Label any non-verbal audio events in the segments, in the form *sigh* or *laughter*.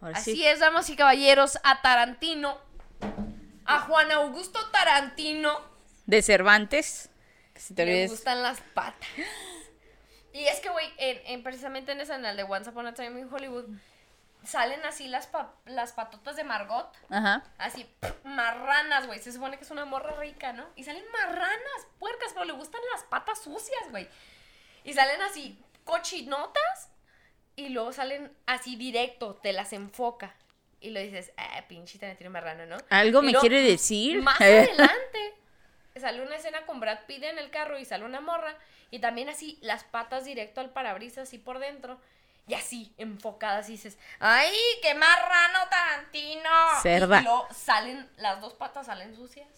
Ahora Así sí. es, damas y caballeros, a Tarantino, a Juan Augusto Tarantino, De Cervantes. Que si te le olvides. gustan las patas. Y es que, güey, en, en- precisamente en esa, en el de Once Upon a Time in Hollywood, salen así las, pa- las patotas de Margot. Ajá. Así, pff, marranas, güey. Se supone que es una morra rica, ¿no? Y salen marranas, puercas, pero le gustan las patas sucias, güey. Y salen así, cochinotas. Y luego salen así directo, te las enfoca. Y lo dices, ah, pinche tiene marrano, ¿no? ¿Algo Y me luego, quiere decir? Más *laughs* adelante, sale una escena con Brad Pitt en el carro y sale una morra. Y también así, las patas directo al parabrisas, así por dentro. Y así, enfocadas, y dices, ¡ay, qué marrano Tarantino! Cerda. Y luego salen, las dos patas salen sucias.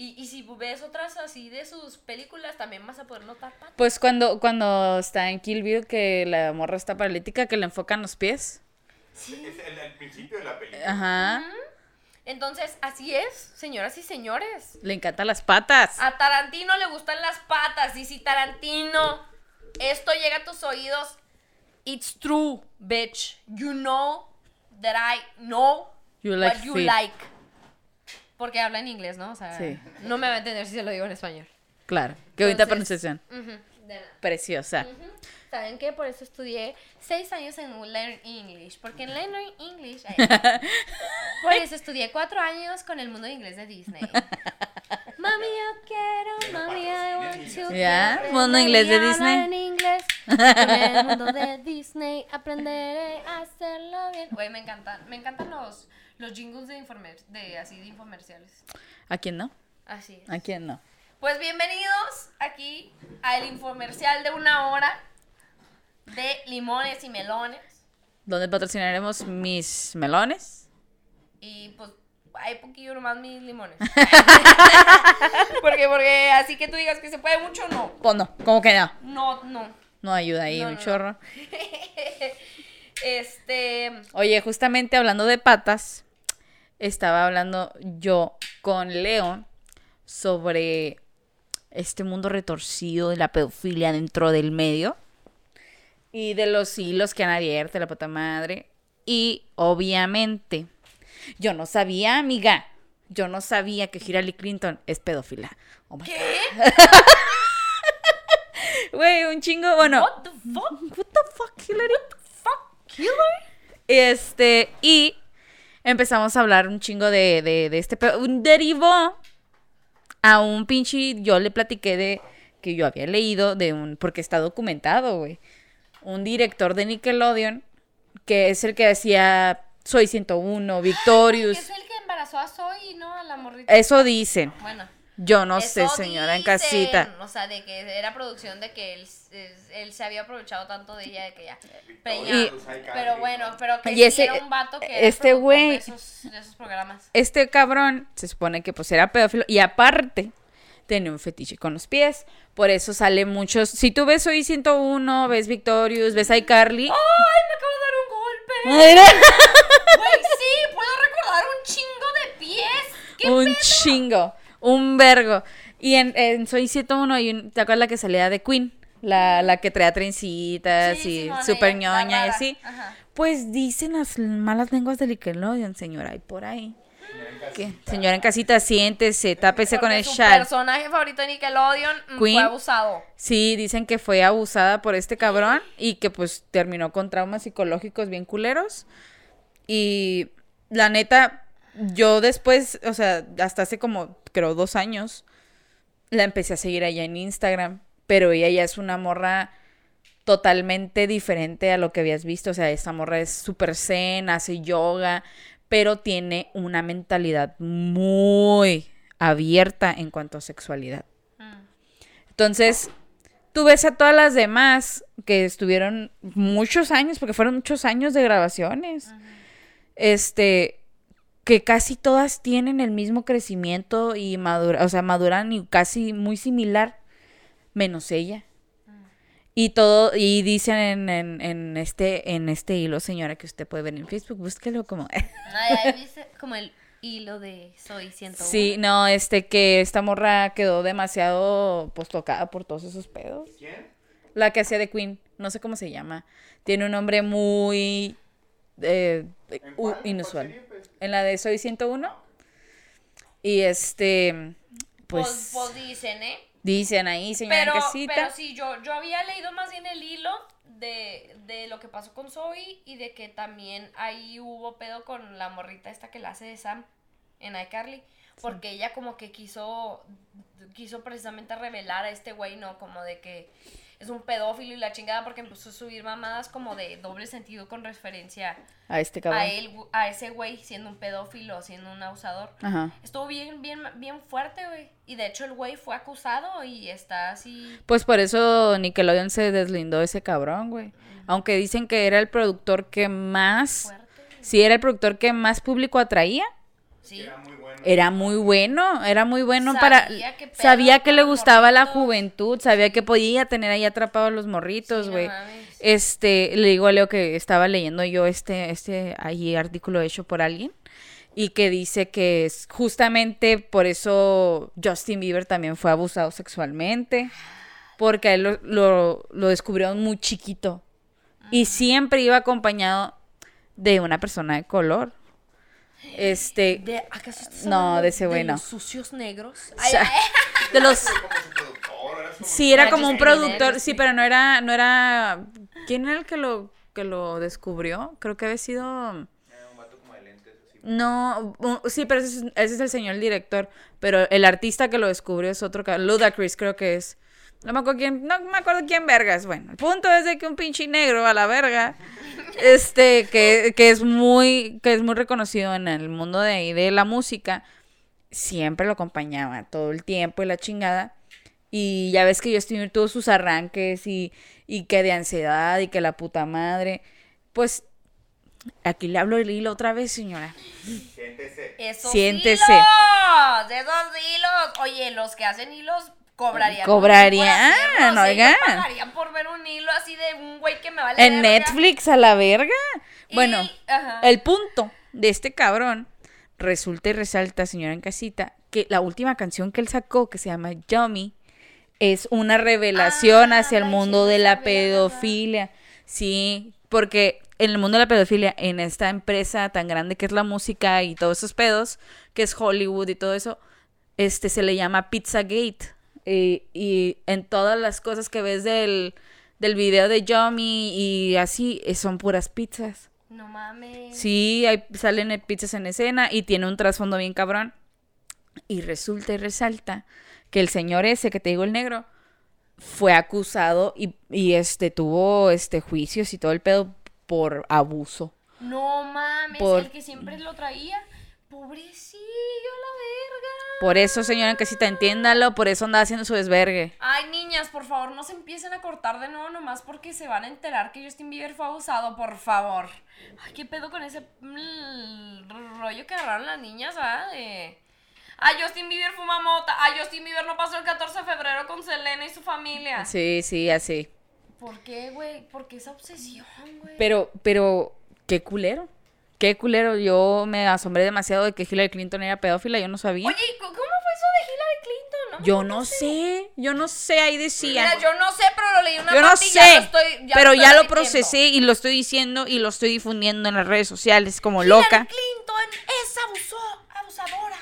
Y, y si ves otras así de sus películas, también vas a poder notar patas. Pues cuando, cuando está en Kill Bill, que la morra está paralítica, que le enfocan los pies. Es el, el principio de la película. Ajá. Entonces, así es, señoras y señores. Le encantan las patas. A Tarantino le gustan las patas. Y si Tarantino, esto llega a tus oídos, it's true, bitch. You know that I know You like what you feet. like. Porque habla en inglés, ¿no? O sea, Sí. no me va a entender si se lo digo en español. Claro. Qué bonita pronunciación. Preciosa. Ujú. ¿Saben qué? Por eso estudié seis años en Learn English. Porque en Learn English. ay, *laughs* por eso estudié cuatro años con el mundo de inglés de Disney. *laughs* Mami, yo quiero, mami, I want to. Ya, mundo inglés de Disney. En inglés. *laughs* Con el mundo de Disney aprenderé a hacerlo bien. Güey, me encantan, me encantan los, los jingles de, informer, de así de infomerciales. ¿A quién no? Así es. ¿A quién no? Pues bienvenidos aquí al infomercial de una hora de limones y melones. ¿Dónde patrocinaremos mis melones? Y pues hay poquillo nomás mis limones. *laughs* *laughs* porque, porque así que tú digas que se puede mucho, no. Pues no, ¿cómo que no? No, no. No ayuda ahí No, un no, no. chorro. *laughs* Este. Oye, justamente hablando de patas, estaba hablando yo con Leo sobre este mundo retorcido de la pedofilia dentro del medio y de los hilos que han abierto la puta madre. Y obviamente, yo no sabía, amiga, yo no sabía que Hillary Clinton es pedófila. Oh my ¿Qué? *laughs* Güey, un chingo, bueno. What the fuck? What the fuck, Hillary? Fuck killer? Este, y empezamos a hablar un chingo de, de, de este pedo. Un derivó a un pinche. Yo le platiqué de que yo había leído de un. Porque está documentado, güey. Un director de Nickelodeon que es el que hacía Soy 101, Que Victorious. es el que embarazó a Zoe, ¿no? A la morrita. Eso dicen. Bueno. Yo no sé, señora, en casita. O sea, de que era producción de que él, él se había aprovechado tanto de ella de que ya. Pero, bueno, ¿no? pero que Y ese- era un vato que era este güey- de esos, de esos programas. Este cabrón se supone que pues era pedófilo y aparte tenía un fetiche con los pies. Por eso sale muchos. Si tú ves Soy 101, ves Victorious, ves iCarly. ¡Ay, me acabo de dar un golpe! *laughs* Güey, sí, puedo recordar un chingo de pies. ¿Qué un pedo? chingo, un vergo. Y en, en Soy 101 hay un, ¿te acuerdas la que salía de Queen? La, la que traía trencitas Sí, y Simone, super ñoña y así. Ajá. Pues dicen las malas lenguas de Nickelodeon, señora, y por ahí. ¿Qué? Señora en casita, siéntese, tápese con el su chal. personaje favorito de Nickelodeon mm, Queen. fue abusado. Sí, dicen que fue abusada por este cabrón y que pues terminó con traumas psicológicos bien culeros. Y la neta, yo después, o sea, hasta hace como, creo, dos años, la empecé a seguir allá en Instagram. Pero ella ya es una morra totalmente diferente a lo que habías visto. O sea, esta morra es súper zen, hace yoga, pero tiene una mentalidad muy abierta en cuanto a sexualidad. Entonces, tú ves a todas las demás que estuvieron muchos años, porque fueron muchos años de grabaciones. Este, que casi todas tienen el mismo crecimiento y madura, o sea, maduran y casi muy similar, menos ella. Y todo, y dicen en, en, en este, en este hilo, señora, que usted puede ver en Facebook, búsquelo como. *laughs* Ay, ahí viste como el hilo de Soy 101. sí, no, este, que esta morra quedó demasiado pues tocada por todos esos pedos. ¿Quién? La que hacía de Queen, no sé cómo se llama. Tiene un nombre muy eh, ¿En u- cuál? ¿En cuál inusual. serie, pues? En la de Soy 101. Y este, Pues, pues, pues dicen, ¿eh? Dicen ahí, señora Pero, pero sí, yo, yo había leído más bien el hilo de, de lo que pasó con Zoe y de que también ahí hubo pedo con la morrita esta que la hace de Sam en iCarly. Porque ella como que quiso, quiso precisamente revelar a este güey, ¿no? Como de que es un pedófilo y la chingada porque empezó a subir mamadas como de doble sentido con referencia A este cabrón. a él, a ese güey siendo un pedófilo, siendo un abusador. Ajá. Estuvo bien, bien, bien fuerte, güey. Y de hecho el güey fue acusado y está así. Pues por eso Nickelodeon se deslindó de ese cabrón, güey. Aunque dicen que era el productor que más, Fuerte. sí, era el productor que más público atraía. Sí. Era muy bueno. Era muy bueno, era muy bueno Sabía para... Sabía que le gustaba la juventud, sabía que podía tener ahí atrapados los morritos, Sí, no güey. este, le digo a Leo que estaba leyendo yo este, este ahí artículo hecho por alguien y que dice que es justamente por eso Justin Bieber también fue abusado sexualmente, porque a él lo, lo, lo descubrió muy chiquito y siempre iba acompañado de una persona de color. Este, ¿De, ¿Acaso estás No, de ese güey no. los sucios negros? o sea, de los Sí, era como un productor, sí, pero no era, no era, ¿quién era el que lo, que lo descubrió? Creo que había sido, Era un vato como de lentes así. no, sí, pero ese es, ese es el señor el director, pero el artista que lo descubrió es otro, Ludacris creo que es, no me acuerdo quién, no me acuerdo quién vergas, bueno, el punto es de que un pinche negro a la verga, este, que, que es muy, que es muy reconocido en el mundo de ahí de la música, siempre lo acompañaba todo el tiempo y la chingada. Y ya ves que Justin Bieber tuvo sus arranques y, y que de ansiedad y que la puta madre. Pues aquí le hablo el hilo otra vez, señora. Siéntese. Esos Siéntese. hilos, esos hilos. Oye, los que hacen hilos cobrarían. Cobrarían, oigan. Yo pagarían por ver un hilo así de un güey que me vale En verga. Netflix a la verga. Y- Bueno, ajá. el punto de este cabrón resulta y resalta, señora en casita, que la última canción que él sacó, que se llama Yummy, es una revelación Ah, hacia el mundo de no la pedofilia. Sí, porque en el mundo de la pedofilia, en esta empresa tan grande que es la música y todos esos pedos, que es Hollywood y todo eso, este se le llama Pizzagate. Y, y en todas las cosas que ves del, del video de Yummy y así, eh, son puras pizzas. No mames. Sí, hay, salen pizzas en escena y tiene un trasfondo bien cabrón. Y resulta y resalta que el señor ese que te digo, el negro, fue acusado y, y este tuvo este juicios y todo el pedo por abuso. No mames, Por- el que siempre lo traía. Pobrecillo, la verga. Por eso, señora en casita, entiéndalo, por eso anda haciendo su desvergue. Ay, niñas, por favor, no se empiecen a cortar de nuevo nomás porque se van a enterar que Justin Bieber fue abusado, por favor. Ay, qué pedo con ese mm, rollo que agarraron las niñas, ¿ah? De... Ay, Justin Bieber fuma mota. Ay, Justin Bieber no pasó el 14 de febrero con Selena y su familia. Sí, sí, así. ¿Por qué, güey? ¿Por qué esa obsesión, güey? Pero, pero, qué culero. Qué culero. Yo me asombré demasiado de que Hillary Clinton era pedófila, yo no sabía. Oye, ¿y ¿cómo fue eso de Hillary Clinton? No yo no sé, yo no sé, ahí decía. Mira, yo no sé, pero lo leí una Yo no ya sé, lo estoy- ya pero ya lo procesé y lo estoy diciendo y lo estoy difundiendo en las redes sociales como Hillary loca. Clinton es abusó, abusadora.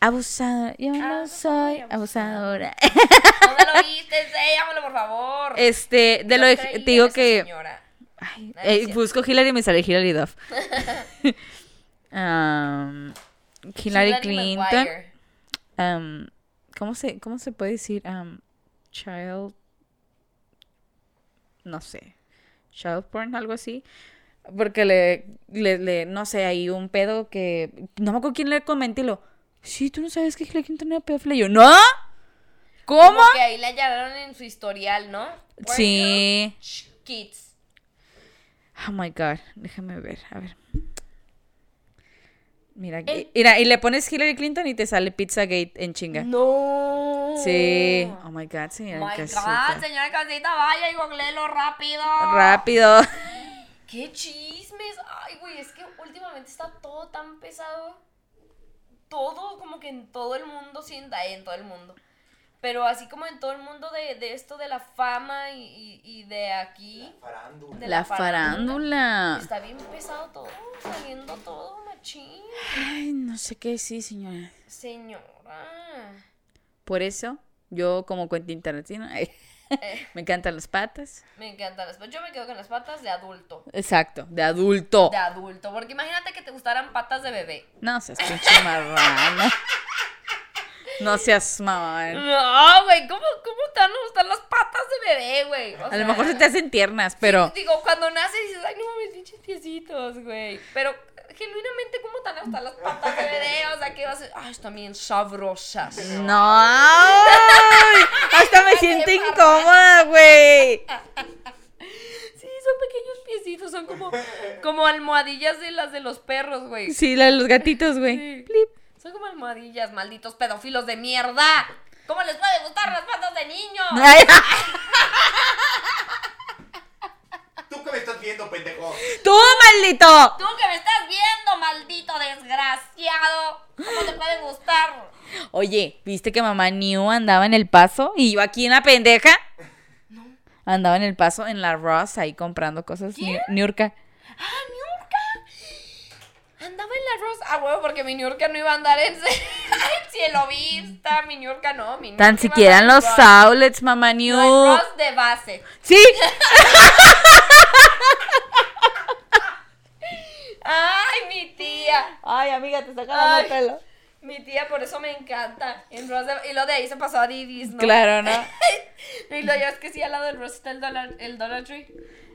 Abusada, yo no Ah, soy soy abusadora. ¿Dónde lo viste? Enséñamelo, por favor. Este, de Yo lo de- te digo que señora. Ay, eh, busco Hillary y me sale Hillary Duff. *laughs* Um, Hillary Clinton. Um, ¿cómo se cómo se puede decir um, child no sé child porn algo así porque le, le, le- no sé hay un pedo que no me acuerdo quién le comenté y lo sí tú no sabes que Hillary Clinton era pedófila y yo no cómo Como que ahí le hallaron en su historial, ¿no? sí Kids. Oh my god déjame ver a ver mira aquí- El- mira y le pones Hillary Clinton y te sale Pizzagate en chinga No. sí oh my god señora My casita. God, señora Casita, vaya y googleelo rápido. rápido *laughs* ¡Qué chismes! Ay, güey, es que últimamente está todo tan pesado. Todo, como que en todo el mundo, sienta en todo el mundo. Pero así como en todo el mundo de, de esto de la fama y, y- y de aquí, Farándula. de La la farándula. está bien pesado todo, saliendo todo machín. Ay, no sé qué sí, señora. Señora. Por eso, yo como Quentin Tarantino, ay, Eh, *laughs* me encantan las patas. me encantan las patas. Yo me quedo con las patas de adulto. Exacto, de adulto. De adulto. Porque imagínate que te gustaran patas de bebé. No seas pinche marrano. *laughs* No seas mamón. No, güey, ¿cómo, ¿cómo a gustar las patas de bebé, güey? O A sea, lo mejor se te hacen tiernas, pero Digo, cuando naces dices, ay, no mames, pinches piecitos, güey. Pero genuinamente, ¿cómo te van a gustar las patas de bebé? O sea, que vas a ay, están bien sabrosas. no. Ay, Hasta me siento incómoda, güey. Sí, son pequeños piecitos, son como, como almohadillas de las de los perros, güey. Sí, la de los gatitos, güey. Sí. Son como almohadillas, malditos pedófilos de mierda. ¿Cómo les puede gustar las patas de niño? Ay, *laughs* ¿Tú qué me estás viendo, pendejo? ¡Tú, maldito! Tú que me estás viendo, maldito desgraciado. ¿Cómo te puede gustar? Oye, ¿viste que mamá New andaba en el paso? Y yo aquí en la pendeja. Andaba en el paso en la Ross ahí comprando cosas. ¿Quién? Niu- Niurka. ¡Ah, Niurka! Andaba en la Rosa. Ah, huevo, porque mi Niurka no iba a andar en, *laughs* en cielo vista. Mi Niurka no. Mi Tan siquiera en los Ross. outlets, mamá New. No, en Ross de base. Sí. *laughs* ¡Ay, mi tía! Ay, amiga, te está jalando el pelo. Mi tía, por eso me encanta. En Ross de- Y lo de ahí se pasó a Didis, ¿no? Claro, ¿no? *laughs* Y lo ya es que sí, al lado del Ross está el Dollar, el Dollar Tree.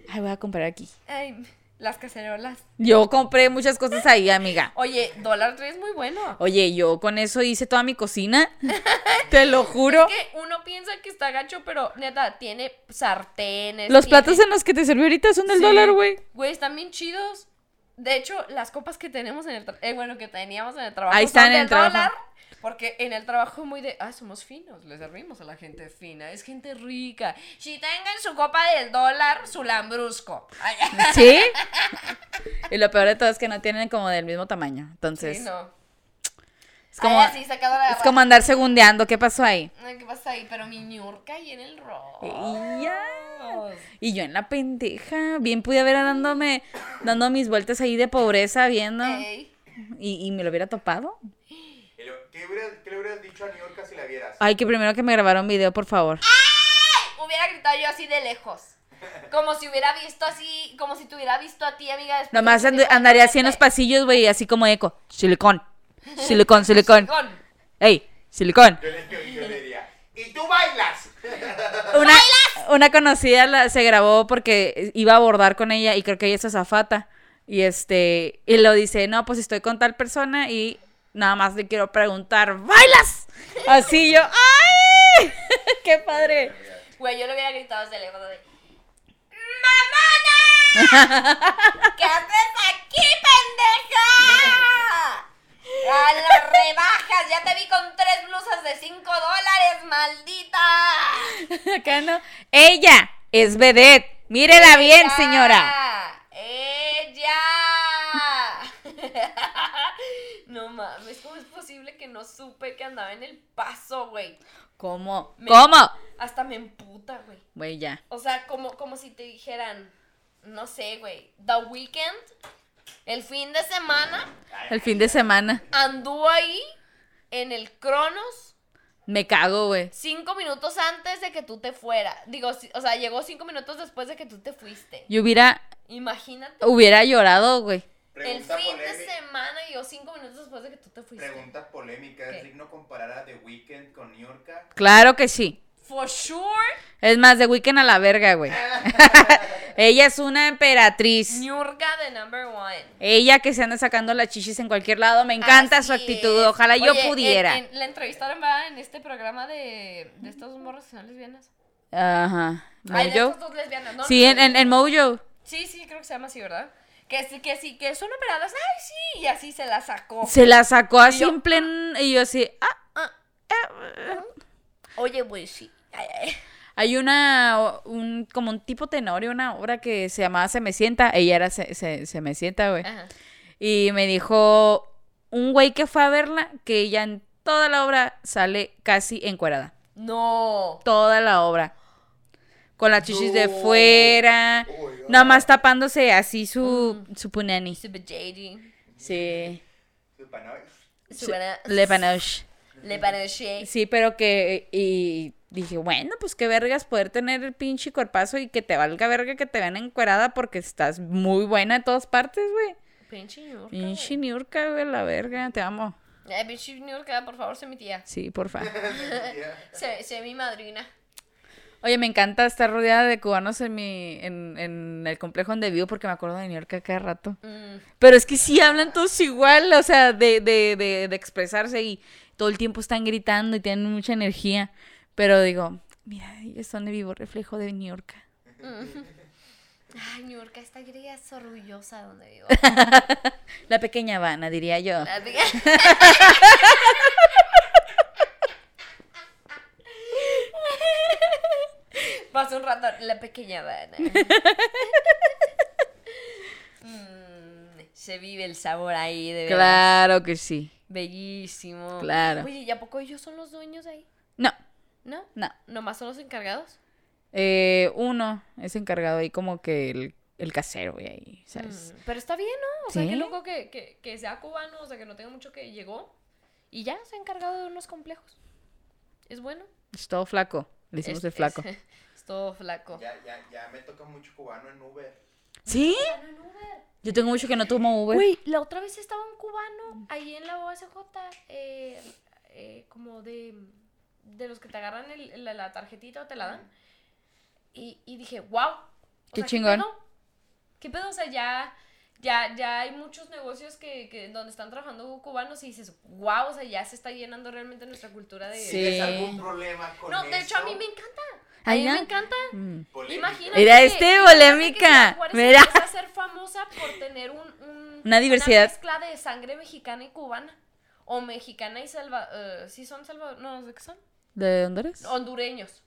Ay, voy a comprar aquí. Ay, las cacerolas. Yo compré muchas cosas ahí, amiga. Oye, Dollar Tree es muy bueno. Oye, yo con eso hice toda mi cocina. *laughs* Te lo juro. Es que uno piensa que está gacho, pero neta, tiene sartenes. Los tiene- platos en los que te serví ahorita son del Sí. dólar, güey. Güey, están bien chidos. De hecho, las copas que tenemos en el eh, bueno, que teníamos en el trabajo Ahí son están en del el trabajo. dólar, porque en el trabajo muy de, ah, somos finos, le servimos a la gente fina, es gente rica. Si tengan su copa del dólar, su lambrusco. *laughs* ¿Sí? Y lo peor de todo es que no tienen como del mismo tamaño. Entonces, sí, no. es como, Ay, así, la es como andar segundeando. ¿Qué pasó ahí? Ay, ¿Qué pasa ahí? Pero mi ñurca ahí en el rock. Y. Y yo en la pendeja, bien pude haber dándome, dando mis vueltas ahí de pobreza, viendo. Ey. Y, y me lo hubiera topado. ¿Qué, hubieras- qué le hubieras dicho a New York si la vieras? Ay, que primero que me grabara un video, por favor. Hubiera gritado yo así de lejos. Como si hubiera visto así, como si te hubiera visto a ti, amiga. después Nomás and- andaría así en los pasillos, güey, así como eco. Silicón. Silicón, *laughs* silicón. Con- Ey, silicón. Yo le, yo- yo le diría, ¿y tú bailas? Una, una conocida la- se grabó porque iba a abordar con ella y creo que ella es azafata. Y este, y lo dice, no, pues estoy con tal persona y nada más le quiero preguntar, ¿bailas? Así yo, ¡ay! *laughs* ¡Qué padre! Güey, yo le hubiera gritado desde lejos de... *laughs* ¡Mamona! ¿Qué haces aquí, pendeja? A las rebajas, ya te vi con tres blusas de cinco dólares, maldita. Acá no. Ella es vedette. Mírela bien, señora. ¡Ella! No mames, ¿cómo es posible que no supe que andaba en el paso, güey? ¿Cómo? Me- ¿Cómo? Hasta me emputa, güey. Güey, ya. O sea, como, como si te dijeran, no sé, güey, The Weeknd, el fin de semana, El fin de semana. anduvo ahí en el Cronos Me cago, güey. cinco minutos antes de que tú te fueras. Digo, o sea, llegó cinco minutos después de que tú te fuiste. Yo hubiera, Imagínate. hubiera llorado, güey. El fin de semana llegó cinco minutos después de que tú te fuiste. Pregunta polémica. ¿Es digno comparar a The Weeknd con New York? Claro que sí. For sure, Es más, de Weekend a la verga, güey. *laughs* Ella es una emperatriz. Niurka de number one. Ella que se anda sacando las chichis en cualquier lado. Me encanta su Así actitud. es. Ojalá yo Oye, en- pudiera. en- la entrevistaron va en este programa de, de estos morros que son lesbianas. Ajá. Ay, de Mojo. estas dos lesbianas, ¿no? Sí, No, en, en, en Mojo. Sí, sí, creo que se llama así, ¿verdad? Que sí, que sí, que son operadas. Ay, sí, y así se la sacó. Se la sacó así en pleno. Y yo así. Ah, Ah, Oye, pues sí. Ay, ay. Hay una, un, como un tipo tenorio, una obra que se llamaba Se me sienta. Ella era Se, se, se me sienta, güey. Y me dijo un güey que fue a verla que ella en toda la obra sale casi encuerada. No. Toda la obra. Con las chichis de fuera. Oh. Nada más tapándose así su, su punani. Super JD. Sí. Supanoy. Super- Le panoche. Le panoche. Sí, pero que. Y dije, bueno, pues qué vergas poder tener el pinche cuerpazo y que te valga verga que te vean encuerada porque estás muy buena en todas partes, güey. Pinche York. Pinche Niurka, güey, la verga, te amo. Eh, pinche York, por favor, sé mi tía. Sí, porfa. *laughs* Sé, sé mi madrina. Oye, me encanta estar rodeada de cubanos en mi, en, en el complejo donde vivo porque me acuerdo de New York a cada rato. Mm. Pero es que sí hablan todos igual, o sea, de, de, de, de expresarse y todo el tiempo están gritando y tienen mucha energía. Pero digo, mira, es donde vivo, reflejo de New York. Ay, New York, esta griega es orgullosa de donde vivo. *laughs* La pequeña Habana, diría yo. La tía- *laughs* *laughs* Pasó un rato, la pequeña Habana. *laughs* Mm, se vive el sabor ahí, de verdad. Claro que sí. Bellísimo. Claro. Oye, ¿y a poco ellos son los dueños ahí? No, ¿No? no. ¿Nomás son los encargados? Eh, uno es encargado ahí como que el, el casero, güey, ahí, ¿sabes? Mm, Pero está bien, ¿no? O sea, Sí. qué loco que, que, que sea cubano, o sea, que no tenga mucho que llegó y ya se ha encargado de unos complejos. Es bueno. Es todo flaco. Le hicimos Es- el flaco. *laughs* Es, es todo flaco. Ya, ya, ya me toca mucho cubano en Uber. ¿Sí? Yo tengo mucho que no tomo Uber. Güey, la otra vez estaba un cubano ahí en la OSJ, eh, eh, como de, de los que te agarran el- la, la tarjetita o te la dan. Y, y dije, wow. Qué chingón. pedo? ¿Qué pedo? O sea, ya, ya, ya hay muchos negocios que, que donde están trabajando cubanos y dices, wow, o sea, ya se está llenando realmente nuestra cultura de... Sí. ¿Tienes algún problema con No, de hecho a mí me encanta. A mí me encanta. Mm. Polémica. Imagínate. Mira este, polémica. Mira. empieza a ser famosa por tener un, un- Una diversidad. mezcla de sangre mexicana y cubana. O mexicana y salva. eh, ¿Sí son salva? No, ¿de qué son? ¿De Honduras? Hondureños.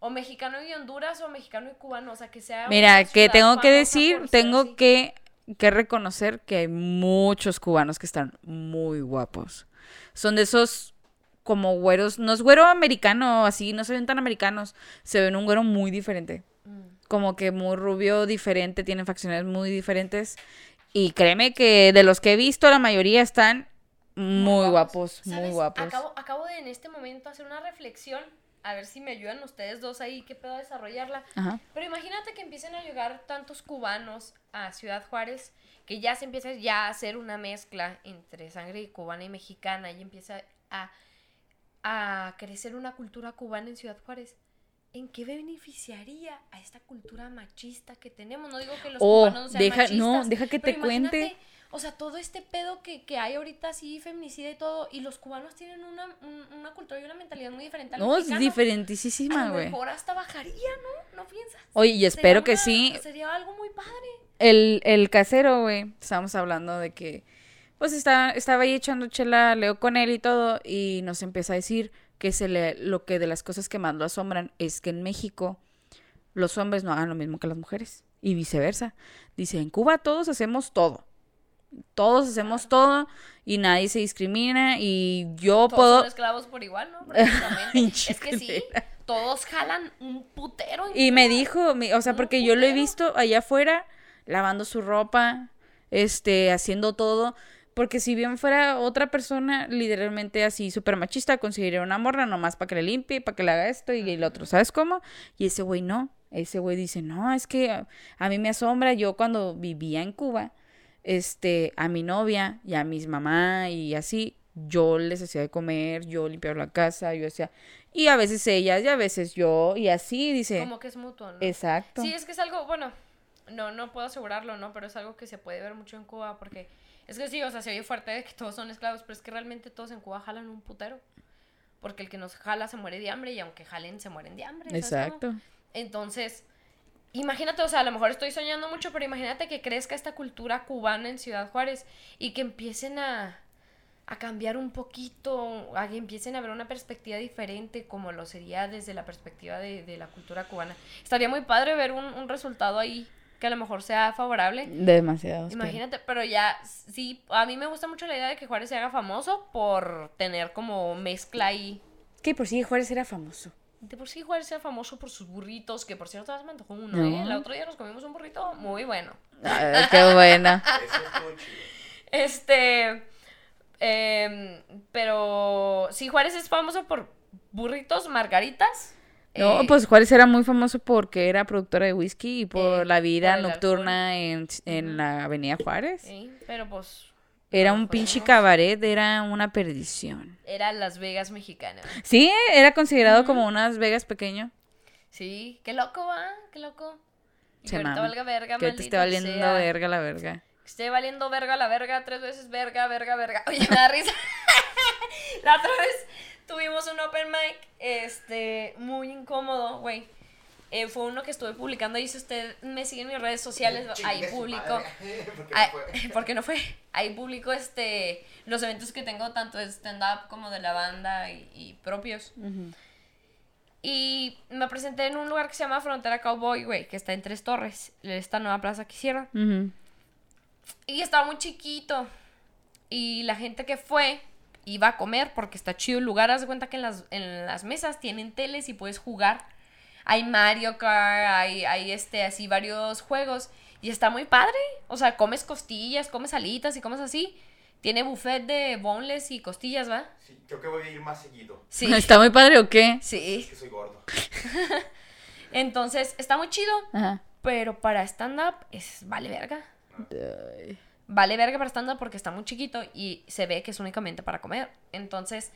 O mexicano y Honduras o mexicano y cubano. O sea, que sea. Mira, una que tengo que decir, tengo así. que, que reconocer que hay muchos cubanos que están muy guapos. Son de esos como güeros, no es güero americano, así, no se ven tan americanos, se ven un güero muy diferente. Mm. Como que muy rubio, diferente, tienen facciones muy diferentes. Y créeme que de los que he visto, la mayoría están muy guapos, muy guapos. Acabo, acabo de en este momento hacer una reflexión. A ver si me ayudan ustedes dos ahí. ¿Qué pedo desarrollarla? Ajá. Pero imagínate que empiecen a llegar tantos cubanos a Ciudad Juárez que ya se empieza ya a hacer una mezcla entre sangre cubana y mexicana y empieza a, a crecer una cultura cubana en Ciudad Juárez. ¿En qué beneficiaría a esta cultura machista que tenemos? No digo que los Oh, cubanos no sean deja- machistas. no, deja que te cuente. O sea, todo este pedo que, que hay ahorita así, feminicida y todo, y los cubanos tienen una, un- una cultura y una mentalidad muy diferente al No, es mexicano. A diferentísima, güey. mejor hasta bajaría, ¿no? ¿No piensas? Oye, y espero Sería que una- sí. Sería algo muy padre. El, el casero, güey, estábamos hablando de que, pues está, estaba ahí echando chela, leo con él y todo, y nos empieza a decir que se le, lo que de las cosas que más lo asombran es que en México los hombres no hagan lo mismo que las mujeres, y viceversa. Dice, en Cuba todos hacemos todo. Todos hacemos todo y nadie se discrimina y yo Todos puedo... son esclavos por igual, ¿no? *laughs* Es que sí, todos jalan un putero. Y me dijo, mi- o sea, porque yo lo he visto allá afuera, lavando su ropa, este, haciendo todo. Porque si bien fuera otra persona, literalmente así, súper machista, conseguiría una morra nomás para que le limpie, para que le haga esto y el otro, ¿sabes cómo? Y ese güey no. Ese güey dice, no, es que a, a mí me asombra, yo cuando vivía en Cuba, este, a mi novia y a mis mamá y así, yo les hacía de comer, yo limpiaba la casa, yo hacía, y a veces ellas y a veces yo, y así, dice. Como que es mutuo, ¿no? Exacto. Sí, es que es algo, bueno, no, no puedo asegurarlo, ¿no? Pero es algo que se puede ver mucho en Cuba porque es que sí, o sea, se oye fuerte de que todos son esclavos, pero es que realmente todos en Cuba jalan un putero. Porque el que nos jala se muere de hambre y aunque jalen se mueren de hambre. ¿sabes cómo? Exacto. Entonces, imagínate, o sea, a lo mejor estoy soñando mucho, pero imagínate que crezca esta cultura cubana en Ciudad Juárez y que empiecen a, a cambiar un poquito, a que empiecen a ver una perspectiva diferente como lo sería desde la perspectiva de, de la cultura cubana. Estaría muy padre ver un, un resultado ahí que a lo mejor sea favorable. Demasiado. Imagínate, pero ya, sí, a mí me gusta mucho la idea de que Juárez se haga famoso por tener como mezcla ahí Que por sí Juárez era famoso. De por sí Juárez era famoso por sus burritos, que por cierto me antojó uno, No. ¿eh? El otro día nos comimos un burrito muy bueno. Ay, qué buena. *laughs* Eso estuvo chido. Este. em, pero sí, Juárez es famoso por burritos, margaritas. No, eh, pues Juárez era muy famoso porque era productora de whisky y por Eh, la vida por nocturna en, en la avenida Juárez. Sí, pero pues. Era un pinche cabaret, era una perdición. Era Las Vegas mexicana. Sí, era considerado como unas Vegas pequeño. Sí, qué loco, va, qué loco. Y Se que ahorita valga verga, Que te esté valiendo sea. verga la verga. Que esté valiendo verga la verga, tres veces verga, verga, verga. Oye, me da risa. *laughs* la otra vez tuvimos un open mic, este, muy incómodo, güey. Eh, fue uno que estuve publicando ahí, si usted me sigue en mis redes sociales, ahí publico. madre. *laughs* ¿Por qué *laughs* no fue? Ahí publico este, los eventos que tengo, tanto de stand-up como de la banda y, y propios. Y me presenté en un lugar que se llama Frontera Cowboy, güey, que está en Tres Torres, esta nueva plaza que hicieron. Y estaba muy chiquito. Y la gente que fue iba a comer porque está chido el lugar. Haz de cuenta que en las, en las mesas tienen teles y puedes jugar. Hay Mario Kart, hay, hay este, así varios juegos. Y está muy padre. O sea, comes costillas, comes alitas y comes así. Tiene buffet de boneless y costillas, ¿va? Sí, creo que voy a ir más seguido. Sí. *laughs* ¿Está muy padre o qué? Sí. Es que soy gordo. *laughs* Entonces, está muy chido. Ajá. Pero para stand-up es vale verga. vale verga para stand-up porque está muy chiquito y se ve que es únicamente para comer. Entonces,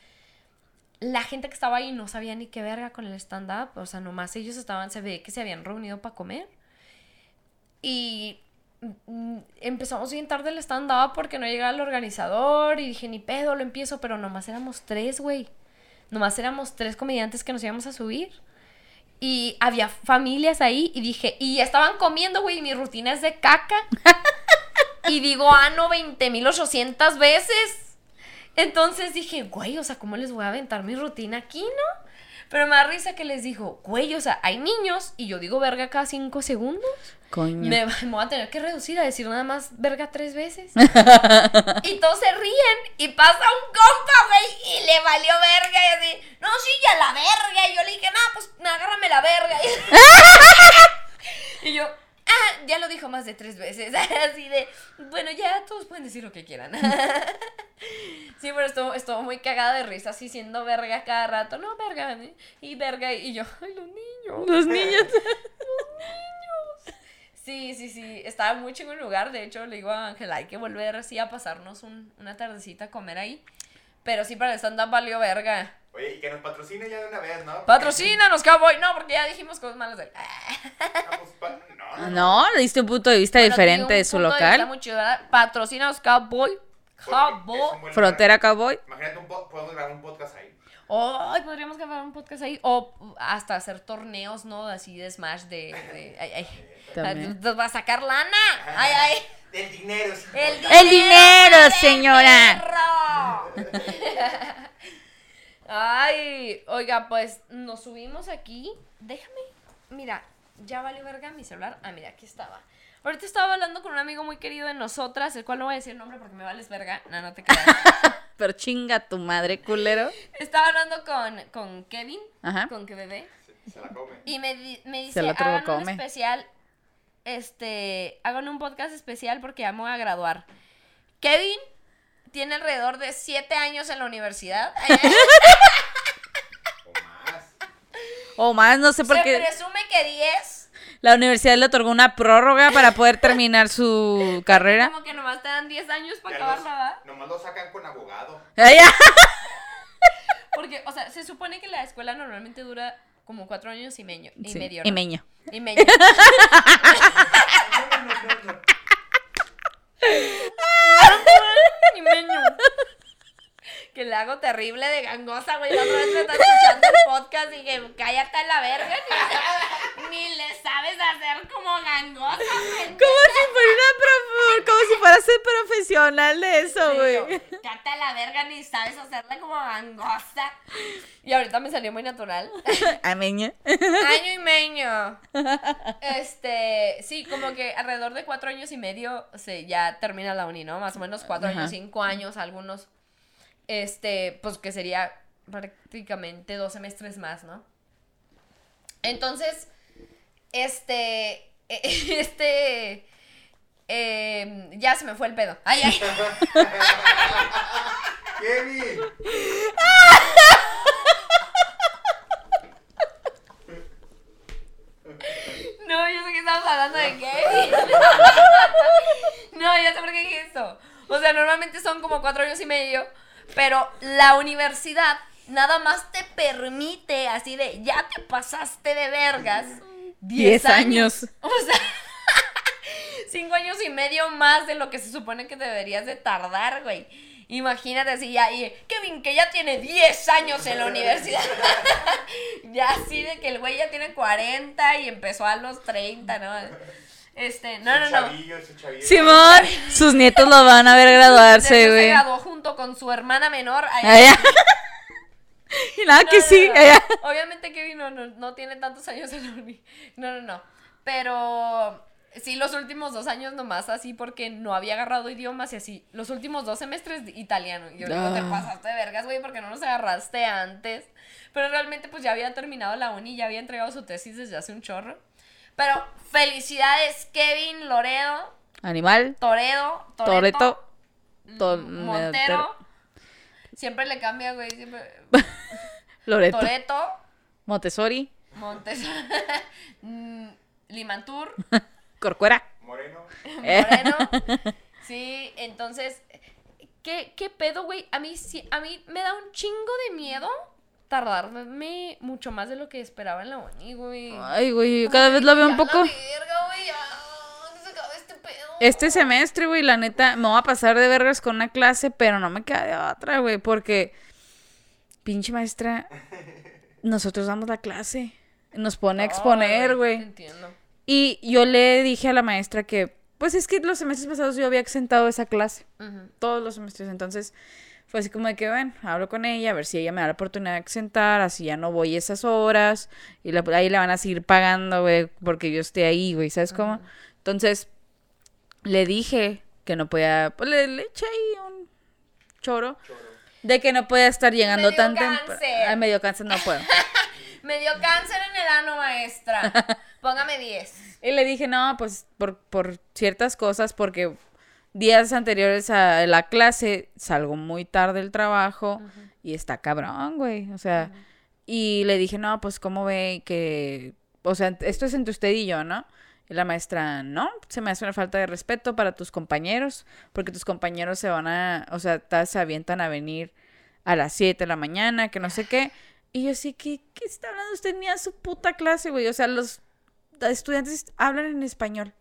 la gente que estaba ahí no sabía ni qué verga con el stand-up. O sea, nomás ellos estaban, se ve que se habían reunido para comer. Y mm, empezamos bien tarde el stand-up porque no llegaba el organizador. Y dije, ni pedo, lo empiezo. Pero nomás éramos tres, güey. Nomás éramos tres comediantes que nos íbamos a subir. Y había familias ahí y dije, y estaban comiendo, güey, mi rutina es de caca. *laughs* y digo, ah, no, 20.800 veces. Entonces dije, güey, o sea, ¿cómo les voy a aventar mi rutina aquí, no? Pero me da risa que les dijo, güey, o sea, hay niños y yo digo verga cada cinco segundos. Coño. Me, me voy a tener que reducir a decir nada más verga tres veces. *laughs* y todos se ríen y pasa un compa, güey, y le valió verga y así, no, sí, ya la verga. Y yo le dije, no, pues agárrame la verga. *laughs* y yo, ah, ya lo dijo más de tres veces. *laughs* así de, bueno, ya todos pueden decir lo que quieran. *laughs* sí, pero estuvo, estuvo muy cagada de risa, así siendo verga cada rato. No, verga, ¿eh? y verga, y yo, ay, los niños. Los niños. *laughs* Sí, sí, sí, estaba muy chingón el lugar. De hecho, le digo a Ángela, hay que volver así a pasarnos un- una tardecita a comer ahí. Pero sí, para el stand-up valió verga. Oye, y que nos patrocine ya de una vez, ¿no? Patrocínanos, cowboy. No, porque ya dijimos cosas malas de él. Ah, pues, no, no, no. Diste un punto de vista Bueno, diferente de su punto local. muy chido, ¿verdad? Patrocínanos, cowboy. Cowboy. Frontera lugar. Cowboy. Imagínate, un po- podemos grabar un podcast ahí. Ay, podríamos grabar un podcast ahí. O hasta hacer torneos, ¿no? Así de Smash de. de- ay, ay. También. Nos va a sacar lana. Ay, ay. El dinero es El importante. ¡El dinero, señora! *laughs* Ay, oiga, pues nos subimos aquí. Déjame. Mira, ya valió verga mi celular. Ah, mira, aquí estaba. Ahorita estaba hablando con un amigo muy querido de nosotras, el cual no voy a decir el nombre porque me vales verga. No, no te creas. *laughs* Pero chinga tu madre, culero. estaba hablando con, con Kevin, Ajá. con que bebé. Se la come. Y me, di- me dice, la hagan un especial, este, hagan un podcast especial porque voy a graduar. Kevin tiene alrededor de siete años en la universidad. O más. *laughs* O más, no sé por Se qué. presume que 10. La universidad le otorgó una prórroga para poder terminar su *laughs* carrera. Como que nomás te dan 10 años para Ya acabarla, ¿verdad? Nomás lo sacan con abogado. Ya. *laughs* Porque, o sea, se supone que la escuela normalmente dura como 4 años y medio. Y Sí, medio. y ¿no? meño. Y medio. y meño. Que le hago terrible de gangosa, güey. La otra vez me está escuchando el podcast y dije, cállate a la verga. Ni, *laughs* ni le sabes hacer como gangosa, güey. Como si fuera una prof- como si fuera ser profesional de eso, güey. Cállate a la verga, ni sabes hacerla como gangosa. Y ahorita me salió muy natural. *laughs* A meño. Año y medio. Este, sí, como que alrededor de cuatro años y medio se ya termina la uni, ¿no? Más o menos cuatro Ajá. años, cinco años, algunos. Este, pues que sería prácticamente dos semestres más, ¿no? Entonces, este, *laughs* este, eh, ya se me fue el pedo. Ay, ay. *laughs* Kevin. *laughs* No, yo sé que estamos hablando de qué. no, ya sé por qué dije esto. O sea, normalmente son como cuatro años y medio, pero la universidad nada más te permite así de, ya te pasaste de vergas. Diez años. *laughs* O sea, cinco años y medio más de lo que se supone que deberías de tardar, güey. Imagínate así ya, y Kevin, que ya tiene 10 años en la universidad. *laughs* ya así de que el güey ya tiene 40 y empezó a los 30, ¿no? Este, no, no, Su no. chavillo, su chavillo. Simón, sus nietos lo van a ver graduarse, Después se güey. graduó junto con su hermana menor. Allá. *laughs* Y nada no, que no, sí, no. allá. Obviamente Kevin no, no, no tiene tantos años en la uni. No, no, no. Pero sí, los últimos dos años nomás así porque no había agarrado idiomas y así. Los últimos dos semestres de italiano. Y yo digo, te Ah. pasaste de vergas, güey, porque no nos agarraste antes. Pero realmente pues ya había terminado la uni, ya había entregado su tesis desde hace un chorro. Pero felicidades, Kevin, Loredo, Animal, Toredo, Toreto, Toreto, to- Montero. Siempre le cambia, güey. Siempre... *laughs* Loreto, Toreto, Montessori, Montes, *laughs* mm, Limantur, *laughs* Corcuera. Moreno. Moreno. Sí, entonces, ¿qué, qué pedo, güey? A mí sí, a mí me da un chingo de miedo tardarme mucho más de lo que esperaba en la uni, güey. Ay, güey, yo cada vez lo veo un poco. La verga, güey, ya, se acabe este pedo. Este semestre, güey, la neta, me voy a pasar de vergas con una clase, pero no me queda de otra, güey, porque pinche maestra, nosotros damos la clase, nos pone a exponer, güey. Entiendo. Y yo le dije a la maestra que, pues es que los semestres pasados yo había exentado esa clase, todos los semestres, entonces fue así como de que, bueno, hablo con ella, a ver si ella me da la oportunidad de exentar, así ya no voy esas horas, y la- ahí le van a seguir pagando, güey, porque yo esté ahí, güey, ¿sabes cómo? Entonces, le dije que no podía, pues le, le eché ahí un choro, de que no podía estar llegando dio tan temprano. cáncer. Ay, medio cáncer, no puedo. *laughs* Me dio cáncer en el ano, maestra. *laughs* Póngame 10. Y le dije, no, pues por, por ciertas cosas, porque días anteriores a la clase salgo muy tarde del trabajo y está cabrón, güey. O sea, y le dije, no, pues cómo ve que, o sea, esto es entre usted y yo, ¿no? Y la maestra, no, se me hace una falta de respeto para tus compañeros, porque tus compañeros se van a, o sea, se avientan a venir a las 7 de la mañana, que no sé qué. Y yo sí, ¿qué, qué está hablando usted ni a su puta clase, güey? O sea, los estudiantes hablan en español.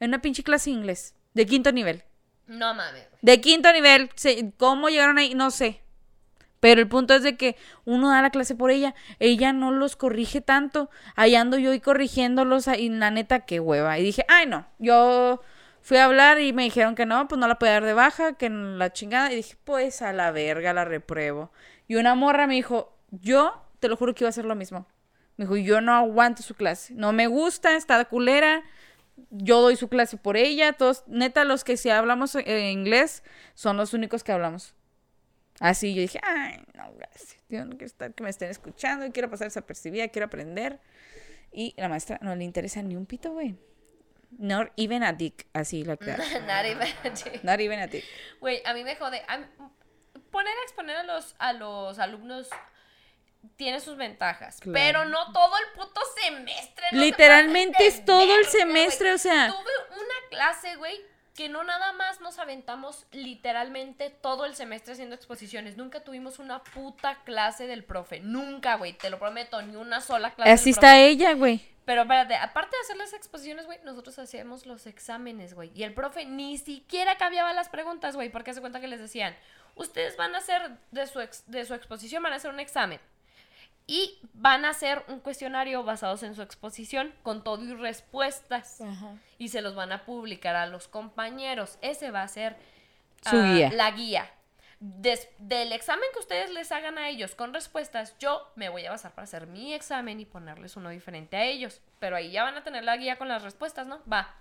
En una pinche clase inglés. De quinto nivel. No mames. De quinto nivel. ¿Cómo llegaron ahí? No sé. Pero el punto es de que uno da la clase por ella. Ella no los corrige tanto. Ahí ando yo y corrigiéndolos. Y la neta, qué hueva. Y dije, ay, no. Yo fui a hablar y me dijeron que no, pues no la podía dar de baja, que en la chingada. Y dije, pues a la verga, la repruebo. Y una morra me dijo, yo te lo juro que iba a hacer lo mismo. Me dijo, yo no aguanto su clase. No me gusta, está culera. Yo doy su clase por ella. Todos, neta, los que si hablamos eh, inglés son los únicos que hablamos. Así yo dije, ay, no, gracias. No quiero estar que me estén escuchando, quiero pasar desapercibida, quiero aprender. Y la maestra no le interesa ni un pito, güey. Not even a dick, así la *laughs* that. Not even- Not even a dick. Güey, a mí me jode. a mí- poner a exponer a los, a los alumnos tiene sus ventajas. Claro. Pero no todo el puto semestre. no Literalmente es todo el semestre, o sea. Tuve una clase, güey, que no nada más nos aventamos literalmente todo el semestre haciendo exposiciones. Nunca tuvimos una puta clase del profe. Nunca, güey. Te lo prometo, ni una sola clase. Así del está profe. ella, güey. Pero espérate, aparte de hacer las exposiciones, güey, nosotros hacíamos los exámenes, güey. Y el profe ni siquiera cambiaba las preguntas, güey, porque hace cuenta que les decían, ustedes van a hacer de su, ex- de su exposición, van a hacer un examen. Y van a hacer un cuestionario basados en su exposición con todo y respuestas. Y se los van a publicar a los compañeros. Ese va a ser Su ah, guía. la guía. Des- del examen que ustedes les hagan a ellos con respuestas, yo me voy a basar para hacer mi examen y ponerles uno diferente a ellos. Pero ahí ya van a tener la guía con las respuestas, ¿no? Va.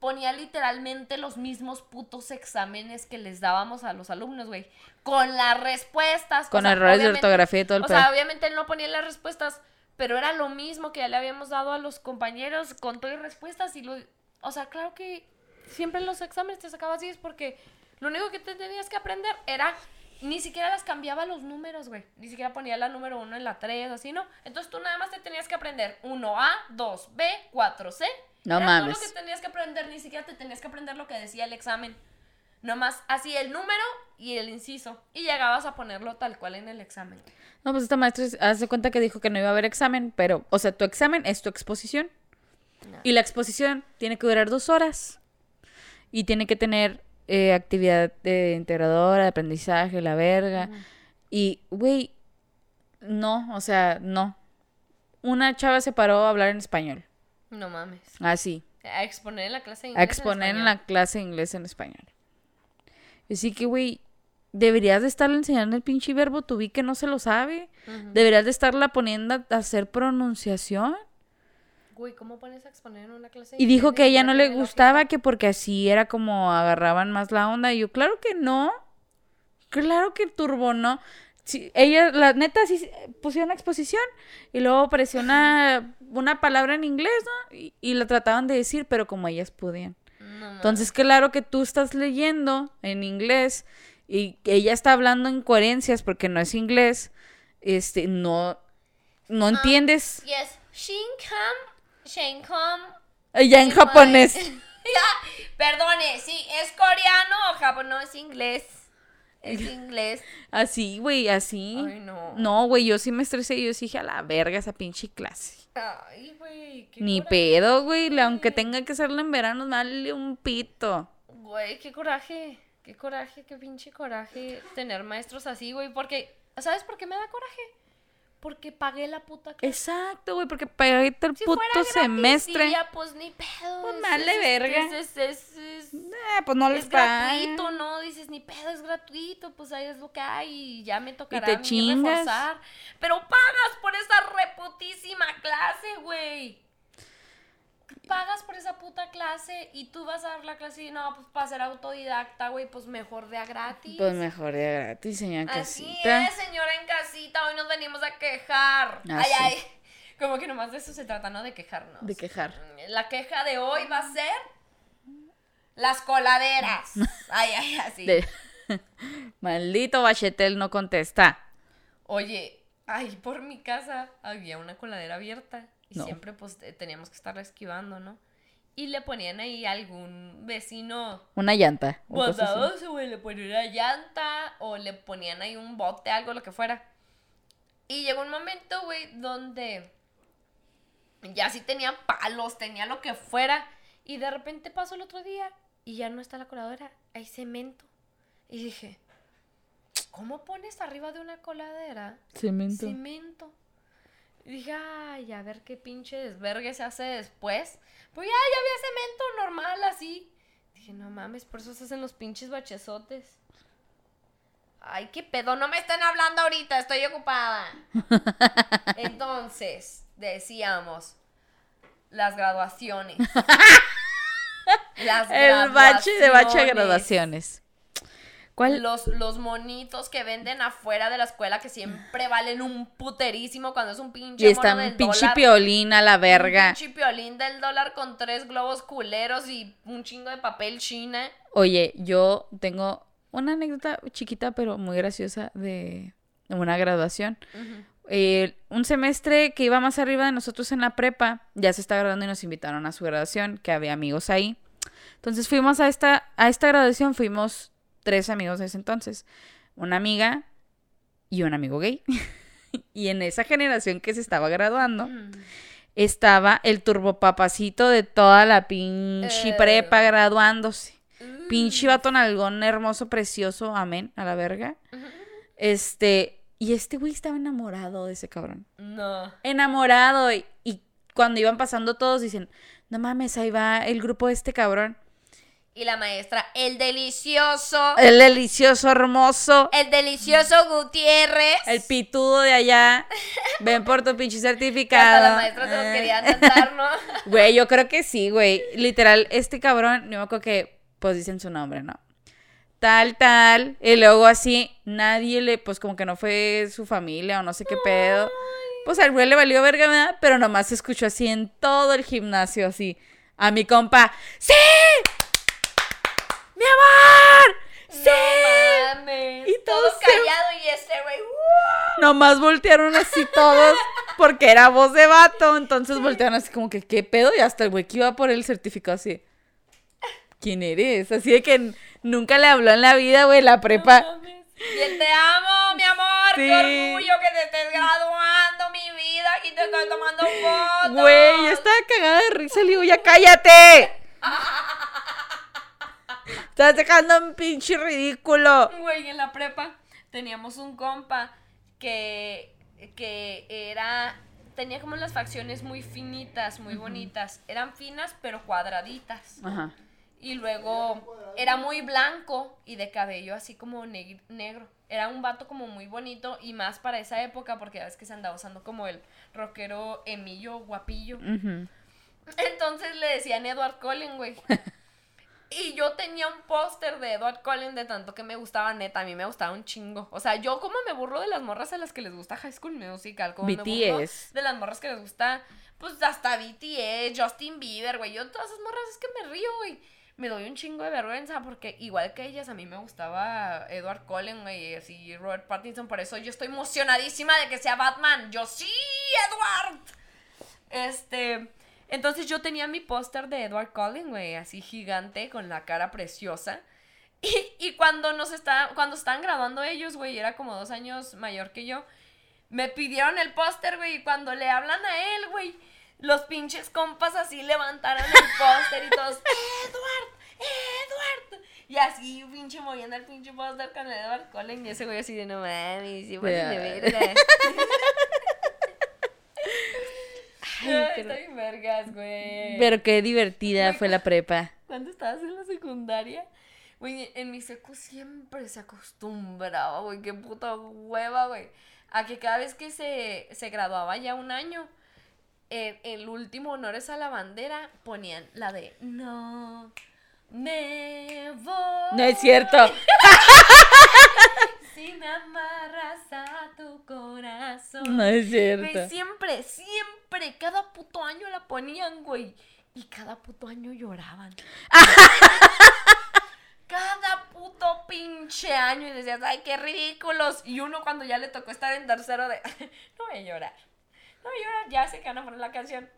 Ponía literalmente los mismos putos exámenes que les dábamos a los alumnos, güey. Con las respuestas. Con o sea, errores de ortografía y todo el O pedo. sea, obviamente él no ponía las respuestas, pero era lo mismo que ya le habíamos dado a los compañeros con todas las respuestas y lo... O sea, claro que siempre en los exámenes te sacabas 10 porque lo único que te tenías que aprender era... Ni siquiera las cambiaba los números, güey. Ni siquiera ponía la número 1 en la 3, así, ¿no? Entonces tú nada más te tenías que aprender 1A, 2B, 4C. No Era mames. todo lo que tenías que aprender, ni siquiera te tenías que aprender lo que decía el examen. Nomás así el número y el inciso. Y llegabas a ponerlo tal cual en el examen. No, pues esta maestra, haz de cuenta que dijo que no iba a haber examen, pero, o sea, tu examen es tu exposición. No. Y la exposición tiene que durar dos horas. Y tiene que tener eh, actividad de integradora, de aprendizaje, la verga. Y, güey, no, o sea, no. Una chava se paró a hablar en español. No mames. Así. A exponer en la clase de A inglés. en exponer en la clase de inglés en español. Así que, güey, deberías de estarle enseñando el pinche verbo to be que no se lo sabe. Deberías de estarla poniendo a hacer pronunciación. Güey, ¿cómo pones a exponer en una clase de Y dijo que a ella no le gustaba lógica? que porque así era como agarraban más la onda. Y yo, claro que no. Claro que turbo no. Sí, ella, la neta, sí pusieron una exposición y luego apareció una, una palabra en inglés, ¿no? Y, y la trataban de decir, pero como ellas podían. No. Entonces, claro que tú estás leyendo en inglés y ella está hablando en coherencias porque no es inglés, este, no, no entiendes. Yes. Shinkan. Shinkan. Ya en japonés. *laughs* perdone, sí, ¿es coreano o japonés? No, es inglés. Es *laughs* inglés. Así, güey, así. Ay, no. No, güey, yo sí me estresé y yo sí dije a la verga esa pinche clase. Ay, güey. Ni coraje. pedo, güey, aunque tenga que hacerlo en verano, dale un pito. Güey, qué coraje. Qué coraje, qué pinche coraje tener maestros así, güey. Porque, ¿sabes por qué me da coraje? Porque pagué la puta clase. Exacto, güey, porque pagué el Si puto fuera semestre. pues ni pedo. Pues es- vale verga. Es, es, es- es- Eh, pues no les es pagan. gratuito, ¿no? Dices, ni pedo, es gratuito, pues ahí es lo que hay y ya me tocará te a mí chingas. reforzar. Pero pagas por esa reputísima clase, güey. Pagas por esa puta clase y tú vas a dar la clase y no, pues para ser autodidacta, güey, pues mejor de a gratis. Pues mejor de gratis, señora Así casita. es, señora en casita, hoy nos venimos a quejar. Ah, ay, sí. ay. Como que nomás de eso se trata, ¿no? De quejarnos. De quejar. La queja de hoy va a ser las coladeras. *laughs* Ay, ay, así. De- *laughs* Maldito Bachetel no contesta. Oye, ay, por mi casa había una coladera abierta y No. siempre pues te- teníamos que estarla esquivando, ¿no? Y le ponían ahí algún vecino Una llanta. bondadoso, güey, le ponían una llanta o le ponían ahí un bote, algo, lo que fuera. Y llegó un momento, güey, donde ya sí tenían palos, tenía lo que fuera. Y de repente pasó el otro día y ya no está la coladera, hay cemento. Y dije, ¿cómo pones arriba de una coladera Cemento. cemento? Y dije, ay, a ver qué pinche desvergue se hace después. Pues ya, ya había cemento normal así. Dije, no mames, por eso se hacen los pinches bachezotes. Ay, qué pedo, no me están hablando ahorita, estoy ocupada. *laughs* Entonces, decíamos, las graduaciones. *laughs* Las El bache de bache de graduaciones. ¿Cuál? Los, los monitos que venden afuera de la escuela que siempre valen un puterísimo cuando es un pinche Y está mono un pinche dólar. piolín a la verga. Un pinche piolín del dólar con tres globos culeros y un chingo de papel china. Oye, yo tengo una anécdota chiquita pero muy graciosa de una graduación. Eh, un semestre que iba más arriba de nosotros en la prepa, ya se está graduando y nos invitaron a su graduación, que había amigos ahí. Entonces fuimos a esta, a esta graduación, fuimos tres amigos de ese entonces. Una amiga y un amigo gay. *laughs* y en esa generación que se estaba graduando, estaba el turbopapacito de toda la pinche Eh. prepa graduándose. Pinche vato nalgón hermoso, precioso, amén, a la verga. Este, y este güey estaba enamorado de ese cabrón. No. Enamorado. Y, y cuando iban pasando todos dicen, no mames, ahí va el grupo de este cabrón. Y la maestra, el delicioso, El delicioso, hermoso. el delicioso Gutiérrez. El pitudo de allá. *laughs* Ven por tu pinche hasta certificado. la maestra se los quería tentar, ¿no? *laughs* Güey, yo creo que sí, güey. Literal, este cabrón, yo me acuerdo que, pues dicen su nombre, ¿no? Tal, tal. Y luego así, nadie le, pues como que no fue su familia o no sé qué pedo. Pues al güey le valió verga, ¿verdad? Pero nomás se escuchó así en todo el gimnasio, así. A mi compa, ¡Sí! ¡Mi amor! ¡Sí! No mames. Y todo todos se- callado y este güey. Nomás voltearon así todos porque era voz de vato. Entonces voltearon así como que, ¿qué pedo? Y hasta el güey que iba por el certificado así. ¿Quién eres? Así de que nunca le habló en la vida, güey, la prepa. Y el te amo, mi amor. Sí. Qué orgullo que te estés graduando, mi vida. Aquí te estoy tomando fotos. Güey, yo estaba cagada de risa. Le digo, ya cállate. *laughs* Estás dejando un pinche ridículo. Güey, en la prepa teníamos un compa que, que era. Tenía como las facciones muy finitas, muy bonitas. Eran finas, pero cuadraditas. Ajá. Y luego era muy blanco y de cabello así como neg- negro. Era un vato como muy bonito y más para esa época porque ya ves que se andaba usando como el rockero Emilio guapillo. Entonces le decían Edward Cullen, güey. *laughs* Y yo tenía un póster de Edward Cullen de tanto que me gustaba, neta, a mí me gustaba un chingo. O sea, yo como me burlo de las morras a las que les gusta High School Musical, como me burlo BTS. de las morras que les gusta, pues hasta BTS, Justin Bieber, güey. Yo todas esas morras es que me río, güey. Me doy un chingo de vergüenza porque igual que ellas a mí me gustaba Edward Cullen, güey, y así Robert Pattinson, por eso yo estoy emocionadísima de que sea Batman. Yo sí, Edward. Este, entonces yo tenía mi póster de Edward Cullen, güey, así gigante, con la cara preciosa. *laughs* Y, y cuando nos está, cuando estaban grabando ellos, güey, era como dos años mayor que yo, me pidieron el póster, güey, y cuando le hablan a él, güey, los pinches compas así levantaron el póster y todos, *laughs* Edward, Edward. Y así, pinche, moviendo el pinche póster con el Edward Cullen, y ese güey así de no mames, sí, pues, de verga. *laughs* Ay, pero- está bien vergas, güey. Pero qué divertida fue la prepa. ¿Cuándo estabas en la secundaria? Güey, en mi seco siempre se acostumbraba, güey, qué puta hueva, güey. A que cada vez que se, se graduaba ya un año, eh, el último honores a la bandera ponían la de No me voy. No es cierto. *laughs* Si me amarras a tu corazón. No es Güey, cierto. siempre, siempre, cada puto año la ponían, güey. Y cada puto año lloraban. *laughs* cada puto pinche año. Y decías, ay, qué ridículos. Y uno cuando ya le tocó estar en tercero de, *laughs* no voy a llorar. No voy a llorar, ya sé que van a poner la canción.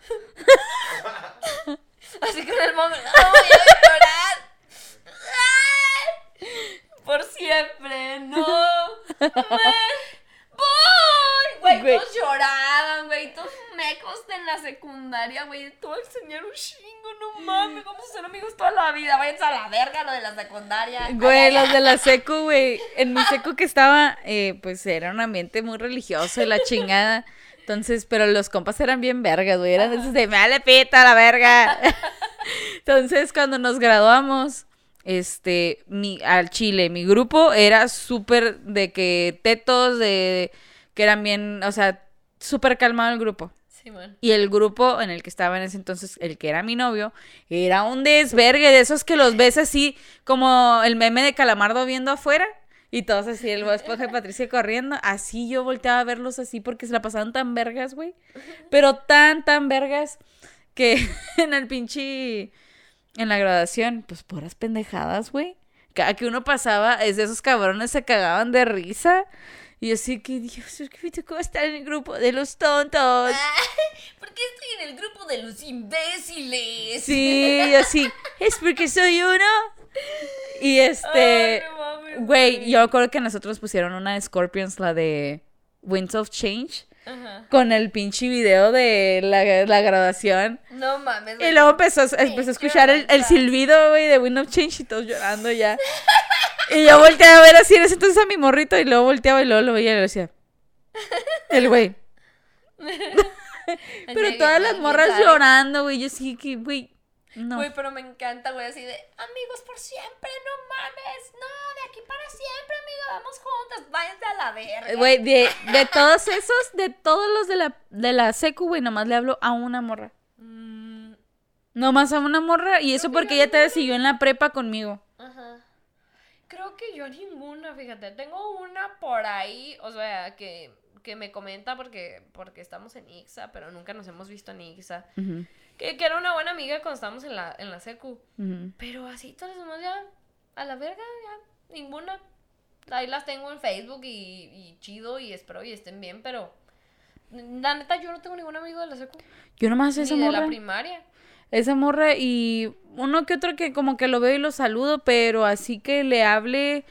*laughs* Así que en el momento, no voy a llorar. Por siempre, no. Me voy. Güey, Güey. todos lloraban, güey. Todos mecos en la secundaria, güey. A enseñar un chingo, no mames. Vamos a ser amigos toda la vida. Váyanse a la verga lo de la secundaria. Güey, los de la secu, güey. En mi secu que estaba, eh, pues era un ambiente muy religioso y la chingada. Entonces, pero los compas eran bien vergas, güey. Eran de esos de, me vale pita la verga. *laughs* Entonces, cuando nos graduamos, este, mi, al Chile, mi grupo era súper de que tetos, de que eran bien, o sea, súper calmado el grupo. Y el grupo en el que estaba en ese entonces, el que era mi novio, era un desvergue de esos que los ves así como el meme de Calamardo viendo afuera. Y todos así, el esposo de Patricia corriendo. Así yo volteaba a verlos así porque se la pasaban tan vergas, güey. Pero tan, tan vergas que *laughs* en el pinche... En la graduación, pues puras pendejadas, güey. Cada que uno pasaba, es de esos cabrones se cagaban de risa. Y así que, Dios, es que me tocó estar en el grupo de los tontos. *laughs* ¿Por qué estoy en el grupo de los imbéciles? Sí, y así, es porque soy uno. Y este, no güey, yo recuerdo que nosotros pusieron una de Scorpions, la de Winds of Change, Ajá. con el pinche video de la, la graduación. No mames. Y luego empezó, empezó a escuchar el, silbido, güey, de Wind of Change y todos llorando ya. *laughs* Y yo volteaba a ver así en ese entonces a mi morrito y luego volteaba y luego lo veía y le decía, el güey. *laughs* *laughs* Pero todas las morras llorando, güey. Yo sí que, güey, No. Güey, pero me encanta, güey, así de amigos por siempre, no mames. No, de aquí para siempre, amiga, vamos juntas. Váyanse a la verga. Güey, de, de todos esos, de todos los de la, de la secu, güey, nomás le hablo a una morra. Mm, Nomás a una morra. Y eso porque ella te siguió en la prepa conmigo. ajá. Creo que yo ninguna, fíjate. Tengo una por ahí, o sea, que, que me comenta porque, porque estamos en Ixa, pero nunca nos hemos visto en Ixa. Ujú, Que, que era una buena amiga cuando estábamos en la, en la secu. ujú. Pero así todas las demás ya, a la verga, ya, ninguna. Ahí las tengo en Facebook y, y chido y espero y estén bien, pero la neta yo no tengo ningún amigo de la secu. Yo nomás Ni esa de morra. la primaria. Esa morra y uno que otro que como que lo veo y lo saludo, pero así que le hable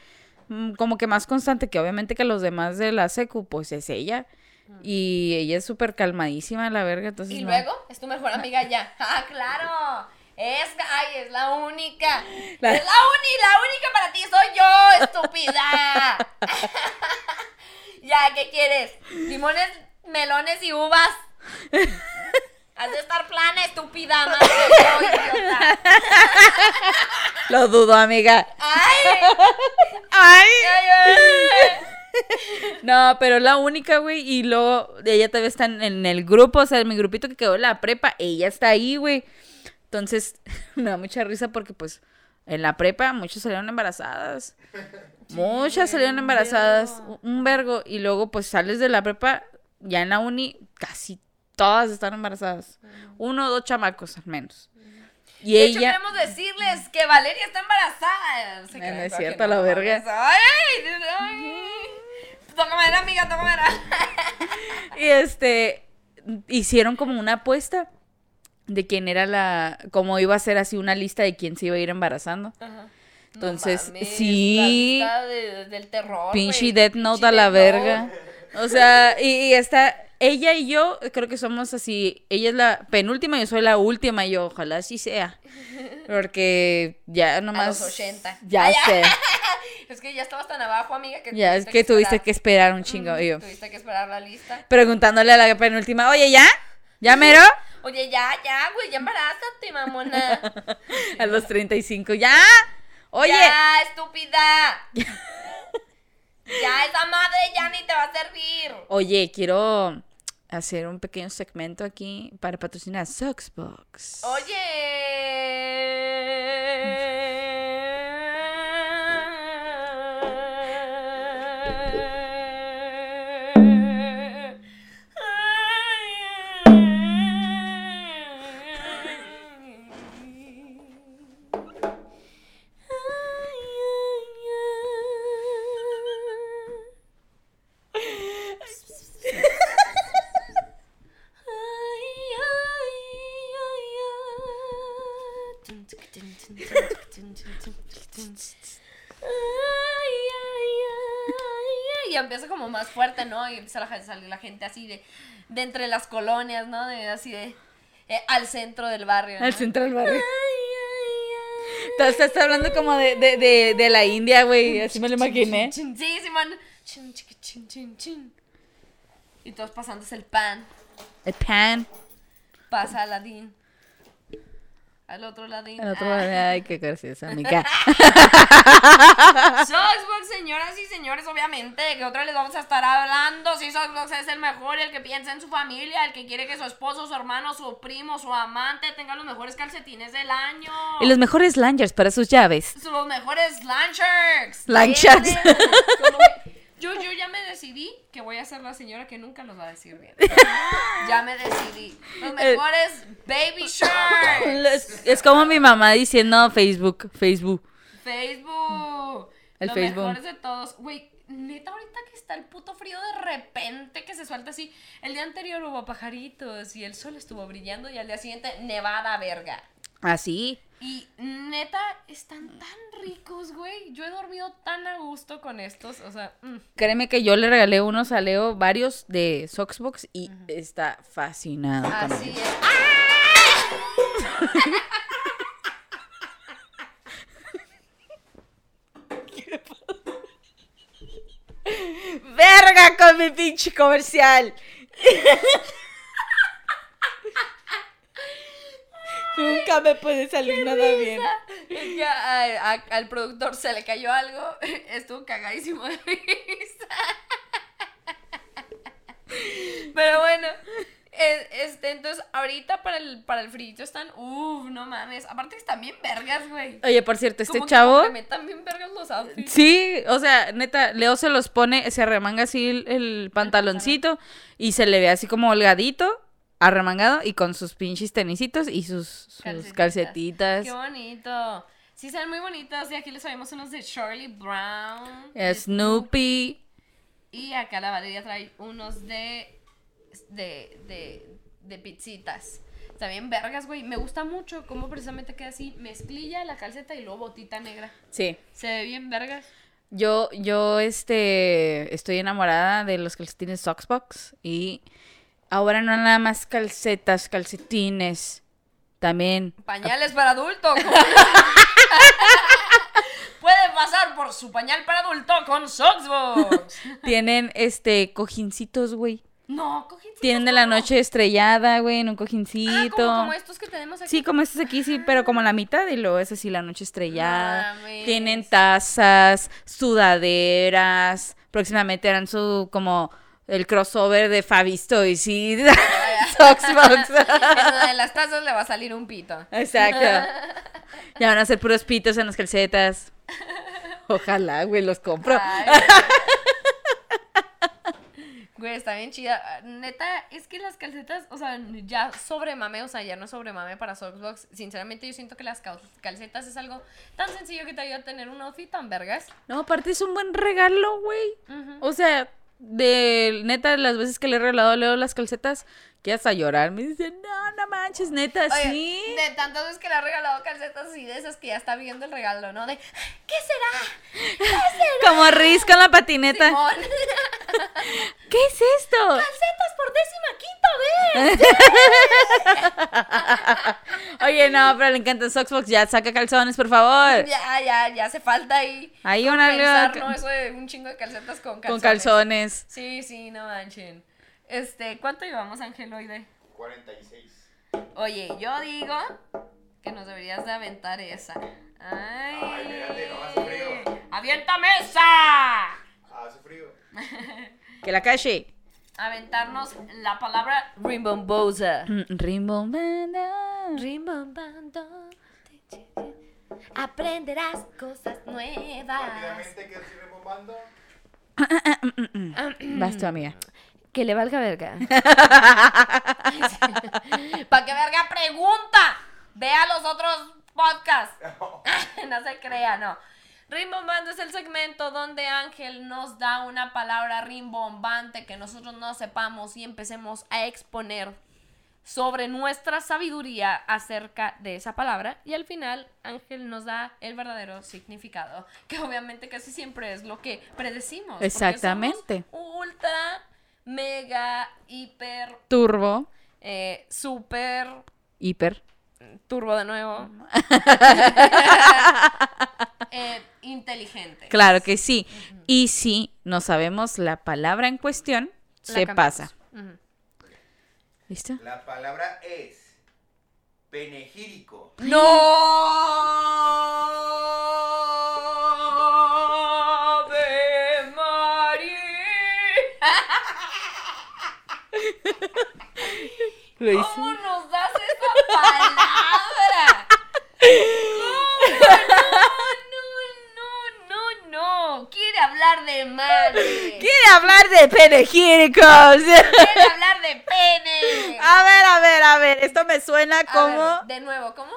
mm, como que más constante, que obviamente que los demás de la secu, pues es ella. Y ella es súper calmadísima, la verga, entonces Y no. luego es tu mejor amiga ya. *laughs* ¡Ah, claro! Es, ay, es la única. La- Es la uni, la única para ti soy yo, estúpida. *laughs* ya, ¿qué quieres? Limones, melones y uvas. *laughs* Has de estar plana, estúpida, madre, yo, idiota. Lo dudo, amiga. Ay, ¡Ay! ay, ay. *laughs* No, pero la única, güey, y luego ella todavía está en, en el grupo, o sea, en mi grupito que quedó en la prepa, ella está ahí, güey. Entonces, *laughs* me da mucha risa porque, pues, en la prepa muchas salieron embarazadas. *laughs* Muchas salieron embarazadas, un vergo. Y luego, pues, sales de la prepa, ya en la uni, casi todas están embarazadas. Uno o dos chamacos, al menos. Y De hecho, ella... queremos decirles que Valeria está embarazada. No, no es cierto, la verga. Ay, ay. Tócame, era, amiga, tócame. era. *laughs* Y este, hicieron como una apuesta de quién era la, como iba a ser así una lista de quién se iba a ir embarazando. Ajá. Entonces, mames, sí. La lista de- del terror. Pinche. Death Note a la verga. O sea, y, y está, ella y yo creo que somos así, ella es la penúltima, yo soy la última, y yo ojalá así sea. Porque ya nomás... los 80. Ya Ay, sé, *laughs* Es que ya estabas tan abajo, amiga, que ya es que tuviste esperar. que esperar un chingo. Y yo, Tuviste que esperar la lista. preguntándole a la penúltima, oye, ¿ya? ¿Ya mero? Oye, ya, ya, güey, ya embarázate, mamona. *laughs* A los 35, ¿ya? Oye, Ya, estúpida. *laughs* ya, esa madre ya ni te va a servir. Oye, quiero hacer un pequeño segmento aquí para patrocinar Soxbox. Y ¿no? Y empieza a salir la gente así de, de entre las colonias, ¿no? De así de eh, al centro del barrio. ¿no? Al central barrio. Entonces está hablando como de, de, de, de la India, güey. Así me lo imaginé. Sí, Simón. Y todos pasándose el pan. El pan. Pasa Aladín. Al otro ladín. El otro, Ah. ay, qué graciosa, amiga. *laughs* Soxbox, señoras y señores, obviamente, ¿de qué otra les vamos a estar hablando? Si Soxbox es el mejor, el que piensa en su familia, el que quiere que su esposo, su hermano, su primo, su amante tenga los mejores calcetines del año. Y los mejores langers para sus llaves. Los mejores Landsharks. Landsharks. Yo, yo ya me decidí que voy a ser la señora que nunca los va a decir bien. *laughs* ya me decidí. Los mejores Baby *laughs* Sharks. Es, es como mi mamá diciendo Facebook, Facebook. Facebook. El Los Facebook. mejores de todos. Güey, neta, ahorita que está el puto frío de repente que se suelta así. El día anterior hubo pajaritos y el sol estuvo brillando y al día siguiente nevada verga. Así. Y neta, están tan ricos, güey. Yo he dormido tan a gusto con estos. O sea, mm. Créeme que yo le regalé unos a Leo, varios de Soxbox y está fascinado con así ellos. es. *laughs* ¡Verga con mi pinche comercial! *laughs* Nunca me puede salir nada bien. Es que a- a- al productor se le cayó algo, *laughs* estuvo cagadísimo de risa. Pero bueno, eh, este, entonces ahorita para el, para el frito están, uff, no mames. Aparte que están bien vergas, güey. Oye, por cierto, este Como que chavo. complementan bien vergas los outfits. Sí, o sea, neta, Leo se los pone, se arremanga así el, el pantaloncito y se le ve así como holgadito, arremangado y con sus pinches tenisitos y sus, sus Calcetitas. calcetitas. Qué bonito. Sí, son muy bonitos. Y aquí les traemos unos de Shirley Brown. Snoopy. Y acá la Valeria trae unos de. de. de. de pizzitas. También vergas, güey. Me gusta mucho cómo precisamente queda así. Mezclilla, la calceta y luego botita negra. Sí. Se ve bien vergas. Yo, yo, este, estoy enamorada de los calcetines Soxbox y ahora no nada más calcetas, calcetines, también Pañales para adulto. *laughs* Puede pasar por su pañal para adulto con Soxbox. tienen, este, cojincitos, güey. No, cojincitos. Tienen de la noche estrellada, güey, en un Ah, cojincito. como, como estos que tenemos aquí. Sí, como estos aquí, sí, pero como la mitad y luego es así la noche estrellada. Mames. Tienen tazas, sudaderas. Próximamente harán su como el crossover de Fabisto y sí, *laughs* Soxbox. De las tazas le va a salir un pito. Exacto. *laughs* Ya van a ser puros pitos en las calcetas. Ojalá, güey, los compro. Ay. Güey, está bien chida. Neta, es que las calcetas, o sea, ya sobre mame, o sea, ya no es sobre mame para Soxbox. Sinceramente, yo siento que las cal- calcetas es algo tan sencillo que te ayuda a tener un outfit tan vergas. No, aparte es un buen regalo, güey. O sea, de neta, las veces que le he regalado a Leo las calcetas, que hasta llorar. Me dice, no, no manches, neta, Oye, sí. De tantas veces que le ha regalado calcetas y de esas que ya está viendo el regalo, ¿no? De, ¿qué será? Como Riz con la patineta. Simón. *laughs* ¿Qué es esto? calcetas por décima quinta vez. *laughs* Oye, no, pero le encanta Soxbox. Ya saca calzones, por favor. Ya, ya, ya hace falta ahí. Hay una Pensar, ¿no? Eso de un chingo de calcetas con calzones. con calzones. Sí, sí, no manchen. Este, ¿cuánto llevamos, Angeloide? 46. Oye, yo digo que nos deberías de aventar esa. Ay. Ay, espérate, no, hace frío. ¡Aviéntame esa! Hace frío. *laughs* Que la calle. Aventarnos la palabra rimbombosa. Mm, Rimbombanda. Rimbombando. Aprenderás cosas nuevas. Rápidamente, ¿qué estoy remombando? Vas tú, amiga. Que le valga verga. *laughs* ¿Para qué verga pregunta? Vea los otros podcasts. *laughs* no se crea, no. Rimbombando es el segmento donde Ángel nos da una palabra rimbombante que nosotros no sepamos y empecemos a exponer sobre nuestra sabiduría acerca de esa palabra y al final Ángel nos da el verdadero significado, que obviamente casi siempre es lo que predecimos. Exactamente. somos ultra, mega, hiper, Turbo. eh, super, Hiper. turbo de nuevo. *laughs* eh, inteligente. Claro que sí. Y si no sabemos la palabra en cuestión, La se cambiamos. pasa. ¿Listo? La palabra es penegírico. ¡No! *laughs* Lo hice. ¿Cómo nos das esa palabra? No, no, no, no, no. Quiere hablar de madre. Quiere hablar de penegíricos. Quiere hablar de pene. A ver, a ver, a ver. Esto me suena A como ver, de nuevo, ¿cómo?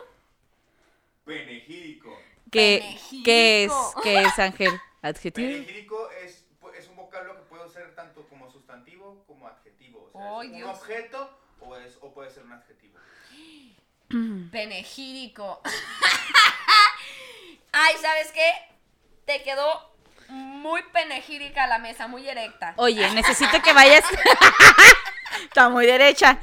Penegírico. que ¿qué es? ¿Qué es Ángel? *laughs* Adjetivo. Penegírico es un vocablo que puede ser tanto como sustantivo como es Dios. un objeto o, es, o puede ser un adjetivo. *clears throat* Penegírico. *laughs* Ay, ¿sabes qué? Te quedó muy penegírica la mesa, muy erecta. Oye, necesito que vayas. *laughs* Está muy derecha.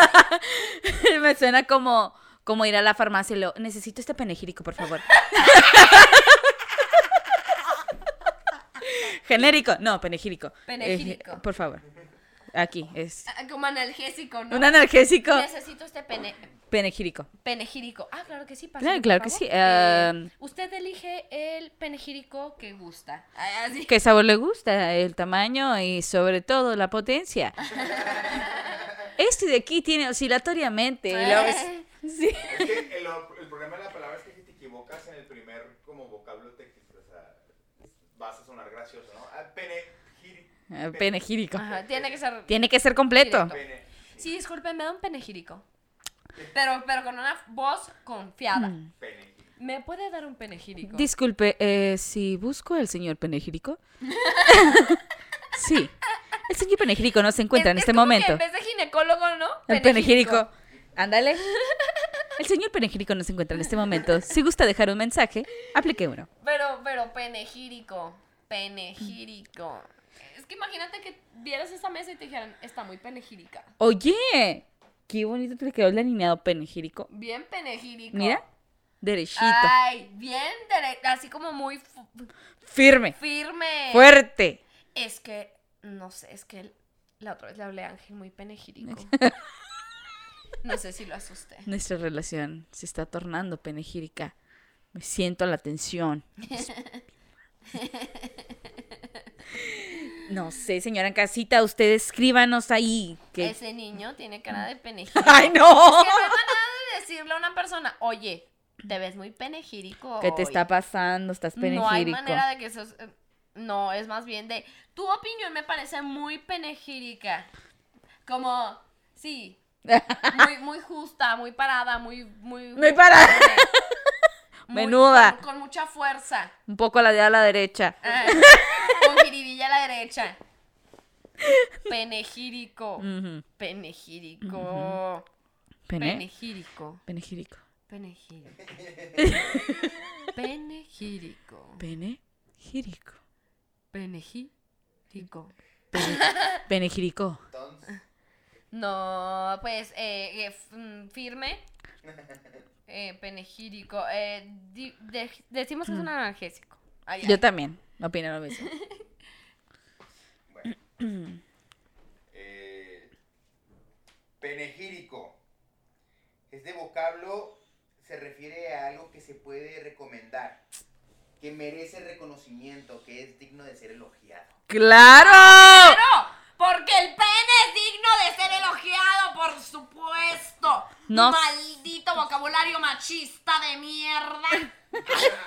*laughs* me suena como como ir a la farmacia y lo necesito este penegírico, por favor. Genérico, no, penegírico. Penegírico. Eh, por favor. Aquí es Ah, Como analgésico, ¿no? un analgésico. Necesito este pene. Penegírico. Penegírico. Ah, claro que sí. pásale, Claro, que sí. Eh, Um, usted elige el penegírico que gusta. Ah, así. ¿Qué sabor le gusta? El tamaño y sobre todo la potencia. *laughs* Este de aquí tiene oscilatoriamente. y luego es- Sí. Es que el, el problema de la palabra es que si te equivocas en el primer como vocablo te o sea, vas a sonar gracioso, ¿no? Ah, penegiri- Ah, Penegírico. Ajá, tiene que ser. Tiene que ser completo. Sí, disculpen, me da un penegírico. Pero, pero con una voz confiada. Mm. ¿Me puede dar un penegírico? Disculpe, eh, si busco al señor Penegírico. *laughs* sí. El señor Penegírico no se encuentra en Es- este como momento. que en vez de ginecólogo, ¿no? El Penegírico. Ándale. *laughs* El señor Penegírico no se encuentra en este momento. Si gusta dejar un mensaje, aplique uno. Pero, pero penegírico. Penegírico. Es que imagínate que vieras esa mesa y te dijeran, está muy penegírica. Oye, qué bonito te quedó el alineado Penegírico. Bien penegírico. Mira, derechito, Ay, bien, dere- así como muy firme, firme. fuerte. Es que, no sé, es que la otra vez le hablé a Ángel muy penegírico. *laughs* No sé si lo asusté. Nuestra relación se está tornando penegírica. Me siento la tensión. *laughs* *laughs* No sé, señora en casita, ustedes escríbanos ahí. Que... Ese niño tiene cara de *laughs* penegírico. ¡Ay, no! Es que no hay manera de decirle a una persona, oye, te ves muy penegírico. ¿Qué te hoy". está pasando? Estás No hay penegírico. manera de que eso... es- eh, No, es más bien de... Tu opinión me parece muy penegírica. Como, sí, *laughs* muy, muy justa, muy parada, muy... Muy, Muy parada. *laughs* muy- Menuda. Con, con mucha fuerza. Un poco la de a la derecha. Ah, con jiribilla a la derecha. Penegírico. Ujú. Penegírico. Pene. Penegírico. Penegírico. Penegírico. Penegírico. Penegírico. Penegírico. No, pues, eh, eh, mm, firme. Eh, penegírico. Eh, de- decimos que es un analgésico. Ay, ay. Yo también opino lo mismo. *laughs* bueno. *clears throat* Eh, penegírico. Este vocablo se refiere a algo que se puede recomendar, que merece reconocimiento, que es digno de ser elogiado. ¡Claro! ¡Claro! Porque el pene es digno de ser elogiado, por supuesto. No. Maldito vocabulario machista de mierda. *laughs*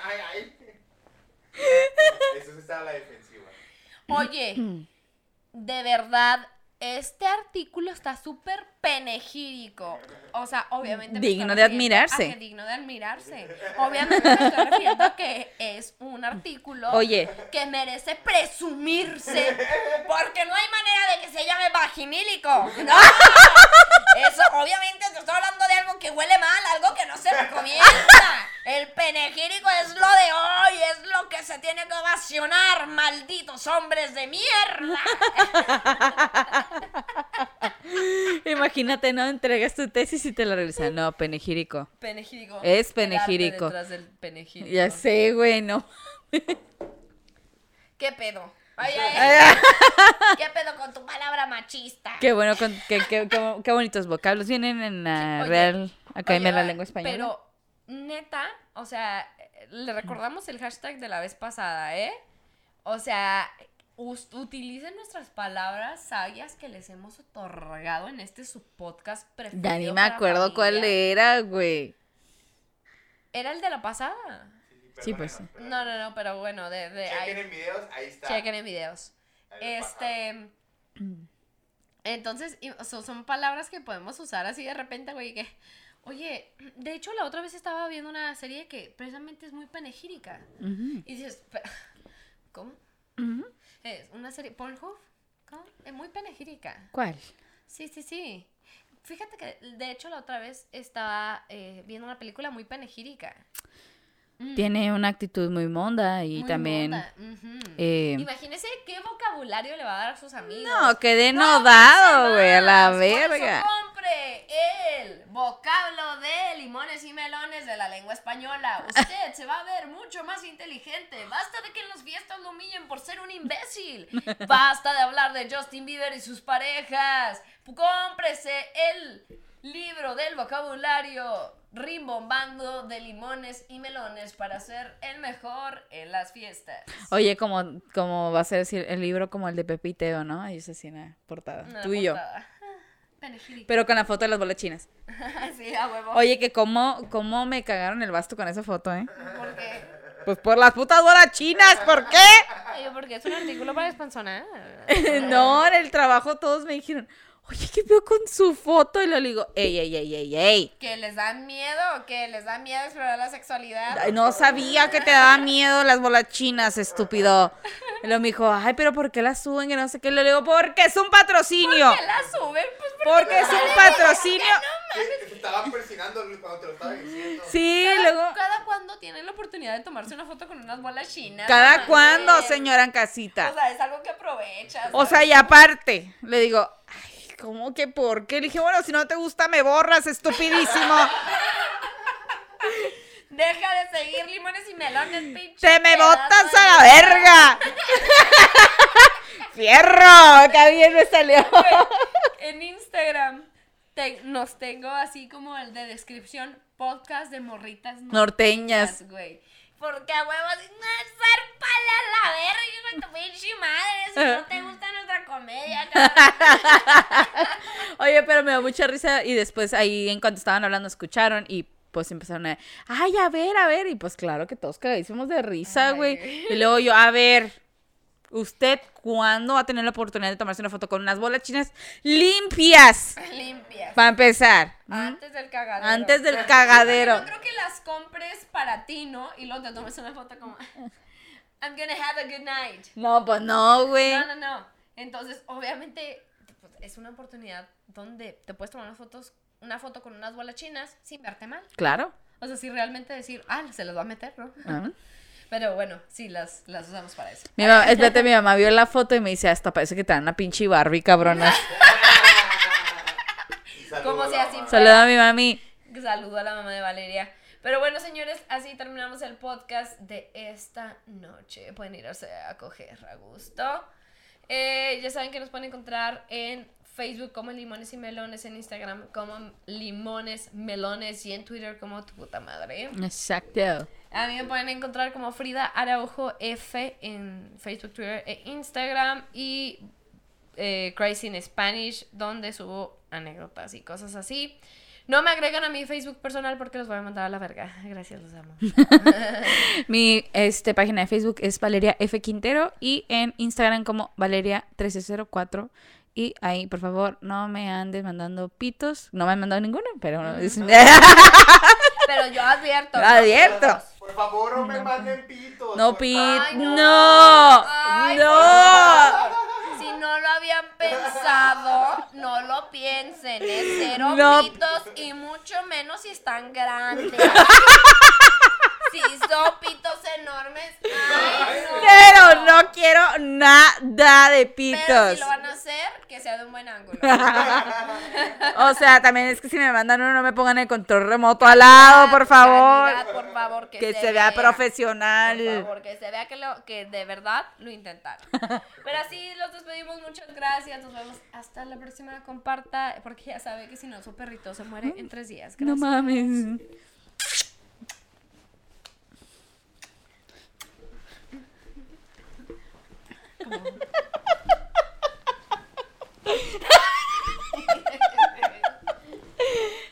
ay, ay. Eso está a la defensiva. Oye, de verdad, este artículo está súper penegírico. O sea, obviamente. me Digno de admirarse. digno de admirarse. Obviamente me estoy refiriendo a que es un artículo Oye. que merece presumirse. Porque no hay manera de que se llame vaginílico. No. Eso, obviamente, te estoy hablando de algo que huele mal, algo que no se recomienda. El penegírico es lo de hoy, es lo que se tiene que ovacionar, malditos hombres de mierda. *laughs* Imagínate, ¿no? Entregas tu tesis y te la regresan. No, penegírico. Penegírico. Es el arte penegírico. detrás del penegírico. Ya sé, güey, no. ¿Qué pedo? Ay, ay, ay. ¿Qué pedo con tu palabra machista? Qué bueno, con- qué, qué- qué- qué bonitos vocablos vienen en la Oye, Real Academia de la Lengua Española. Pero, neta, o sea, le recordamos el hashtag de la vez pasada, ¿eh? O sea, utilicen nuestras palabras sabias que les hemos otorgado en este su podcast preferido. ya ni me acuerdo cuál era, güey. ¿Era el de la pasada? Sí, pues, sí. No, no, no, pero bueno, de, de Chequen ahí- en videos, ahí está. chequen en videos. Este. Entonces, y- o sea, son palabras que podemos usar así de repente, güey, que. Oye, de hecho, la otra vez estaba viendo una serie que precisamente es muy panegírica. Y dices, "Pe- ¿cómo? ujú. Es una serie. Pornhub. Es muy panegírica. ¿Cuál? Sí, sí, sí. Fíjate que, de hecho, la otra vez estaba eh, viendo una película muy panegírica. Mm, Tiene una actitud muy monda y muy también... eh, Imagínese qué vocabulario le va a dar a sus amigos. no, quedé No, nodado, güey, a la verga. compre el vocablo de limones y melones de la lengua española. *laughs* Usted se va a ver mucho más inteligente. Basta de que en las fiestas lo humillen por ser un imbécil. *laughs* Basta de hablar de Justin Bieber y sus parejas. Cómprese el Libro del vocabulario rimbombando de limones y melones para ser el mejor en las fiestas. Oye, como, como va a ser decir, el libro como el de Pepe y Teo, ¿no? Ahí se la portada. Una Tú y yo. portada. Panegírico. Pero con la foto de las bolas chinas. *laughs* sí, a huevo. Oye, que cómo, cómo me cagaron el basto con esa foto, ¿eh? Porque, Pues por las putas bolas chinas, ¿por qué? Ay, porque es un artículo para despanzonar. *laughs* no, en el trabajo todos me dijeron, oye, ¿qué veo con su foto? Y le digo, ey, ey, ey, ey, ey. Que les da miedo, que les da miedo explorar la sexualidad. Ay, No sabía que te daba miedo las bolas chinas, estúpido. Y luego me dijo, ay, pero ¿por qué las suben? Que no sé qué. Le digo, porque es un patrocinio. ¿Por qué la suben? Pues Porque es un patrocinio. Te estaba persinando cuando te lo estaba diciendo. Sí, cada, luego. cada cuando tienen la oportunidad de tomarse una foto con unas bolas chinas. ¿Cada mames. señora en O casita? sea, es algo que aprovechas. O sea, y aparte, le digo, ay, ¿cómo que por qué? Le dije, bueno, si no te gusta, me borras, estupidísimo. *laughs* Deja de seguir limones y melones, pinche. ¡Te me botas a la verga! *laughs* ¡Fierro! ¡Qué bien me salió! *laughs* En Instagram te- nos tengo así como el de descripción podcast de morritas Norteñas. güey. Porque a huevos, no, zárpale a la verga, tu pinche madre. Si no te gusta nuestra comedia. *laughs* Oye, pero me dio mucha risa y después ahí en cuanto estaban hablando escucharon y pues empezaron a, ay, a ver, a ver, y pues claro que todos cagadísimos de risa, güey. Y luego yo, a ver, ¿usted cuándo va a tener la oportunidad de tomarse una foto con unas bolas chinas limpias? Limpias. Para empezar. Antes del cagadero. Antes del cagadero. No creo que las compres para ti, ¿no? Y luego te tomes una foto como, I'm gonna have a good night. No, pues no, güey. No, no, no. Entonces, obviamente, pues, es una oportunidad donde te puedes tomar unas fotos, una foto con unas bolas chinas sin verte mal. Claro. O sea, si realmente decir, ah, se las va a meter, ¿no? Ah. Pero bueno, sí, las, las usamos para eso. Mi mamá, espérate, mi mamá vio la foto y me dice, hasta parece que te dan una pinche Barbie, cabrona. Como si así. Saluda a mi mami. Saludo a la mamá de Valeria. Pero bueno, señores, así terminamos el podcast de esta noche. Pueden irse a coger a gusto. Eh, ya saben que nos pueden encontrar en Facebook como Limones y Melones, en Instagram como Limones Melones y en Twitter como tu puta madre. Exacto. A mí me pueden encontrar como Frida Araujo F en Facebook, Twitter e Instagram y eh, Crazy in Spanish, donde subo anécdotas y cosas así. No me agregan a mi Facebook personal porque los voy a mandar a la verga. *laughs* Gracias, los amo. *laughs* Mi este, página de Facebook es Valeria F. Quintero y en Instagram como Valeria1304. Y ahí, por favor, no me andes mandando pitos. No me han mandado ninguno, pero... es- *laughs* Pero yo advierto. Advierto. Por favor, no me manden pitos. No, pit. Ay, no. No. Ay, No. Si no lo habían pensado, no lo piensen. Es cero No. pitos y mucho menos si están grandes. *laughs* si son pitos enormes, ay, no. Pero no quiero nada de Pero pitos. si lo van a hacer, que sea de un buen ángulo. *laughs* O sea, también es que si me mandan uno, no me pongan el control remoto al lado, por favor. Calidad, por favor, que, Que se vea profesional. Por favor, que se vea que, lo, que de verdad lo intentaron. *laughs* Pero así los despedimos. Muchas gracias. Nos vemos hasta la próxima. Comparta, porque ya sabe que si no, su perrito se muere en tres días. No Gracias. mames.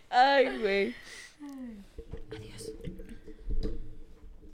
Ay, güey.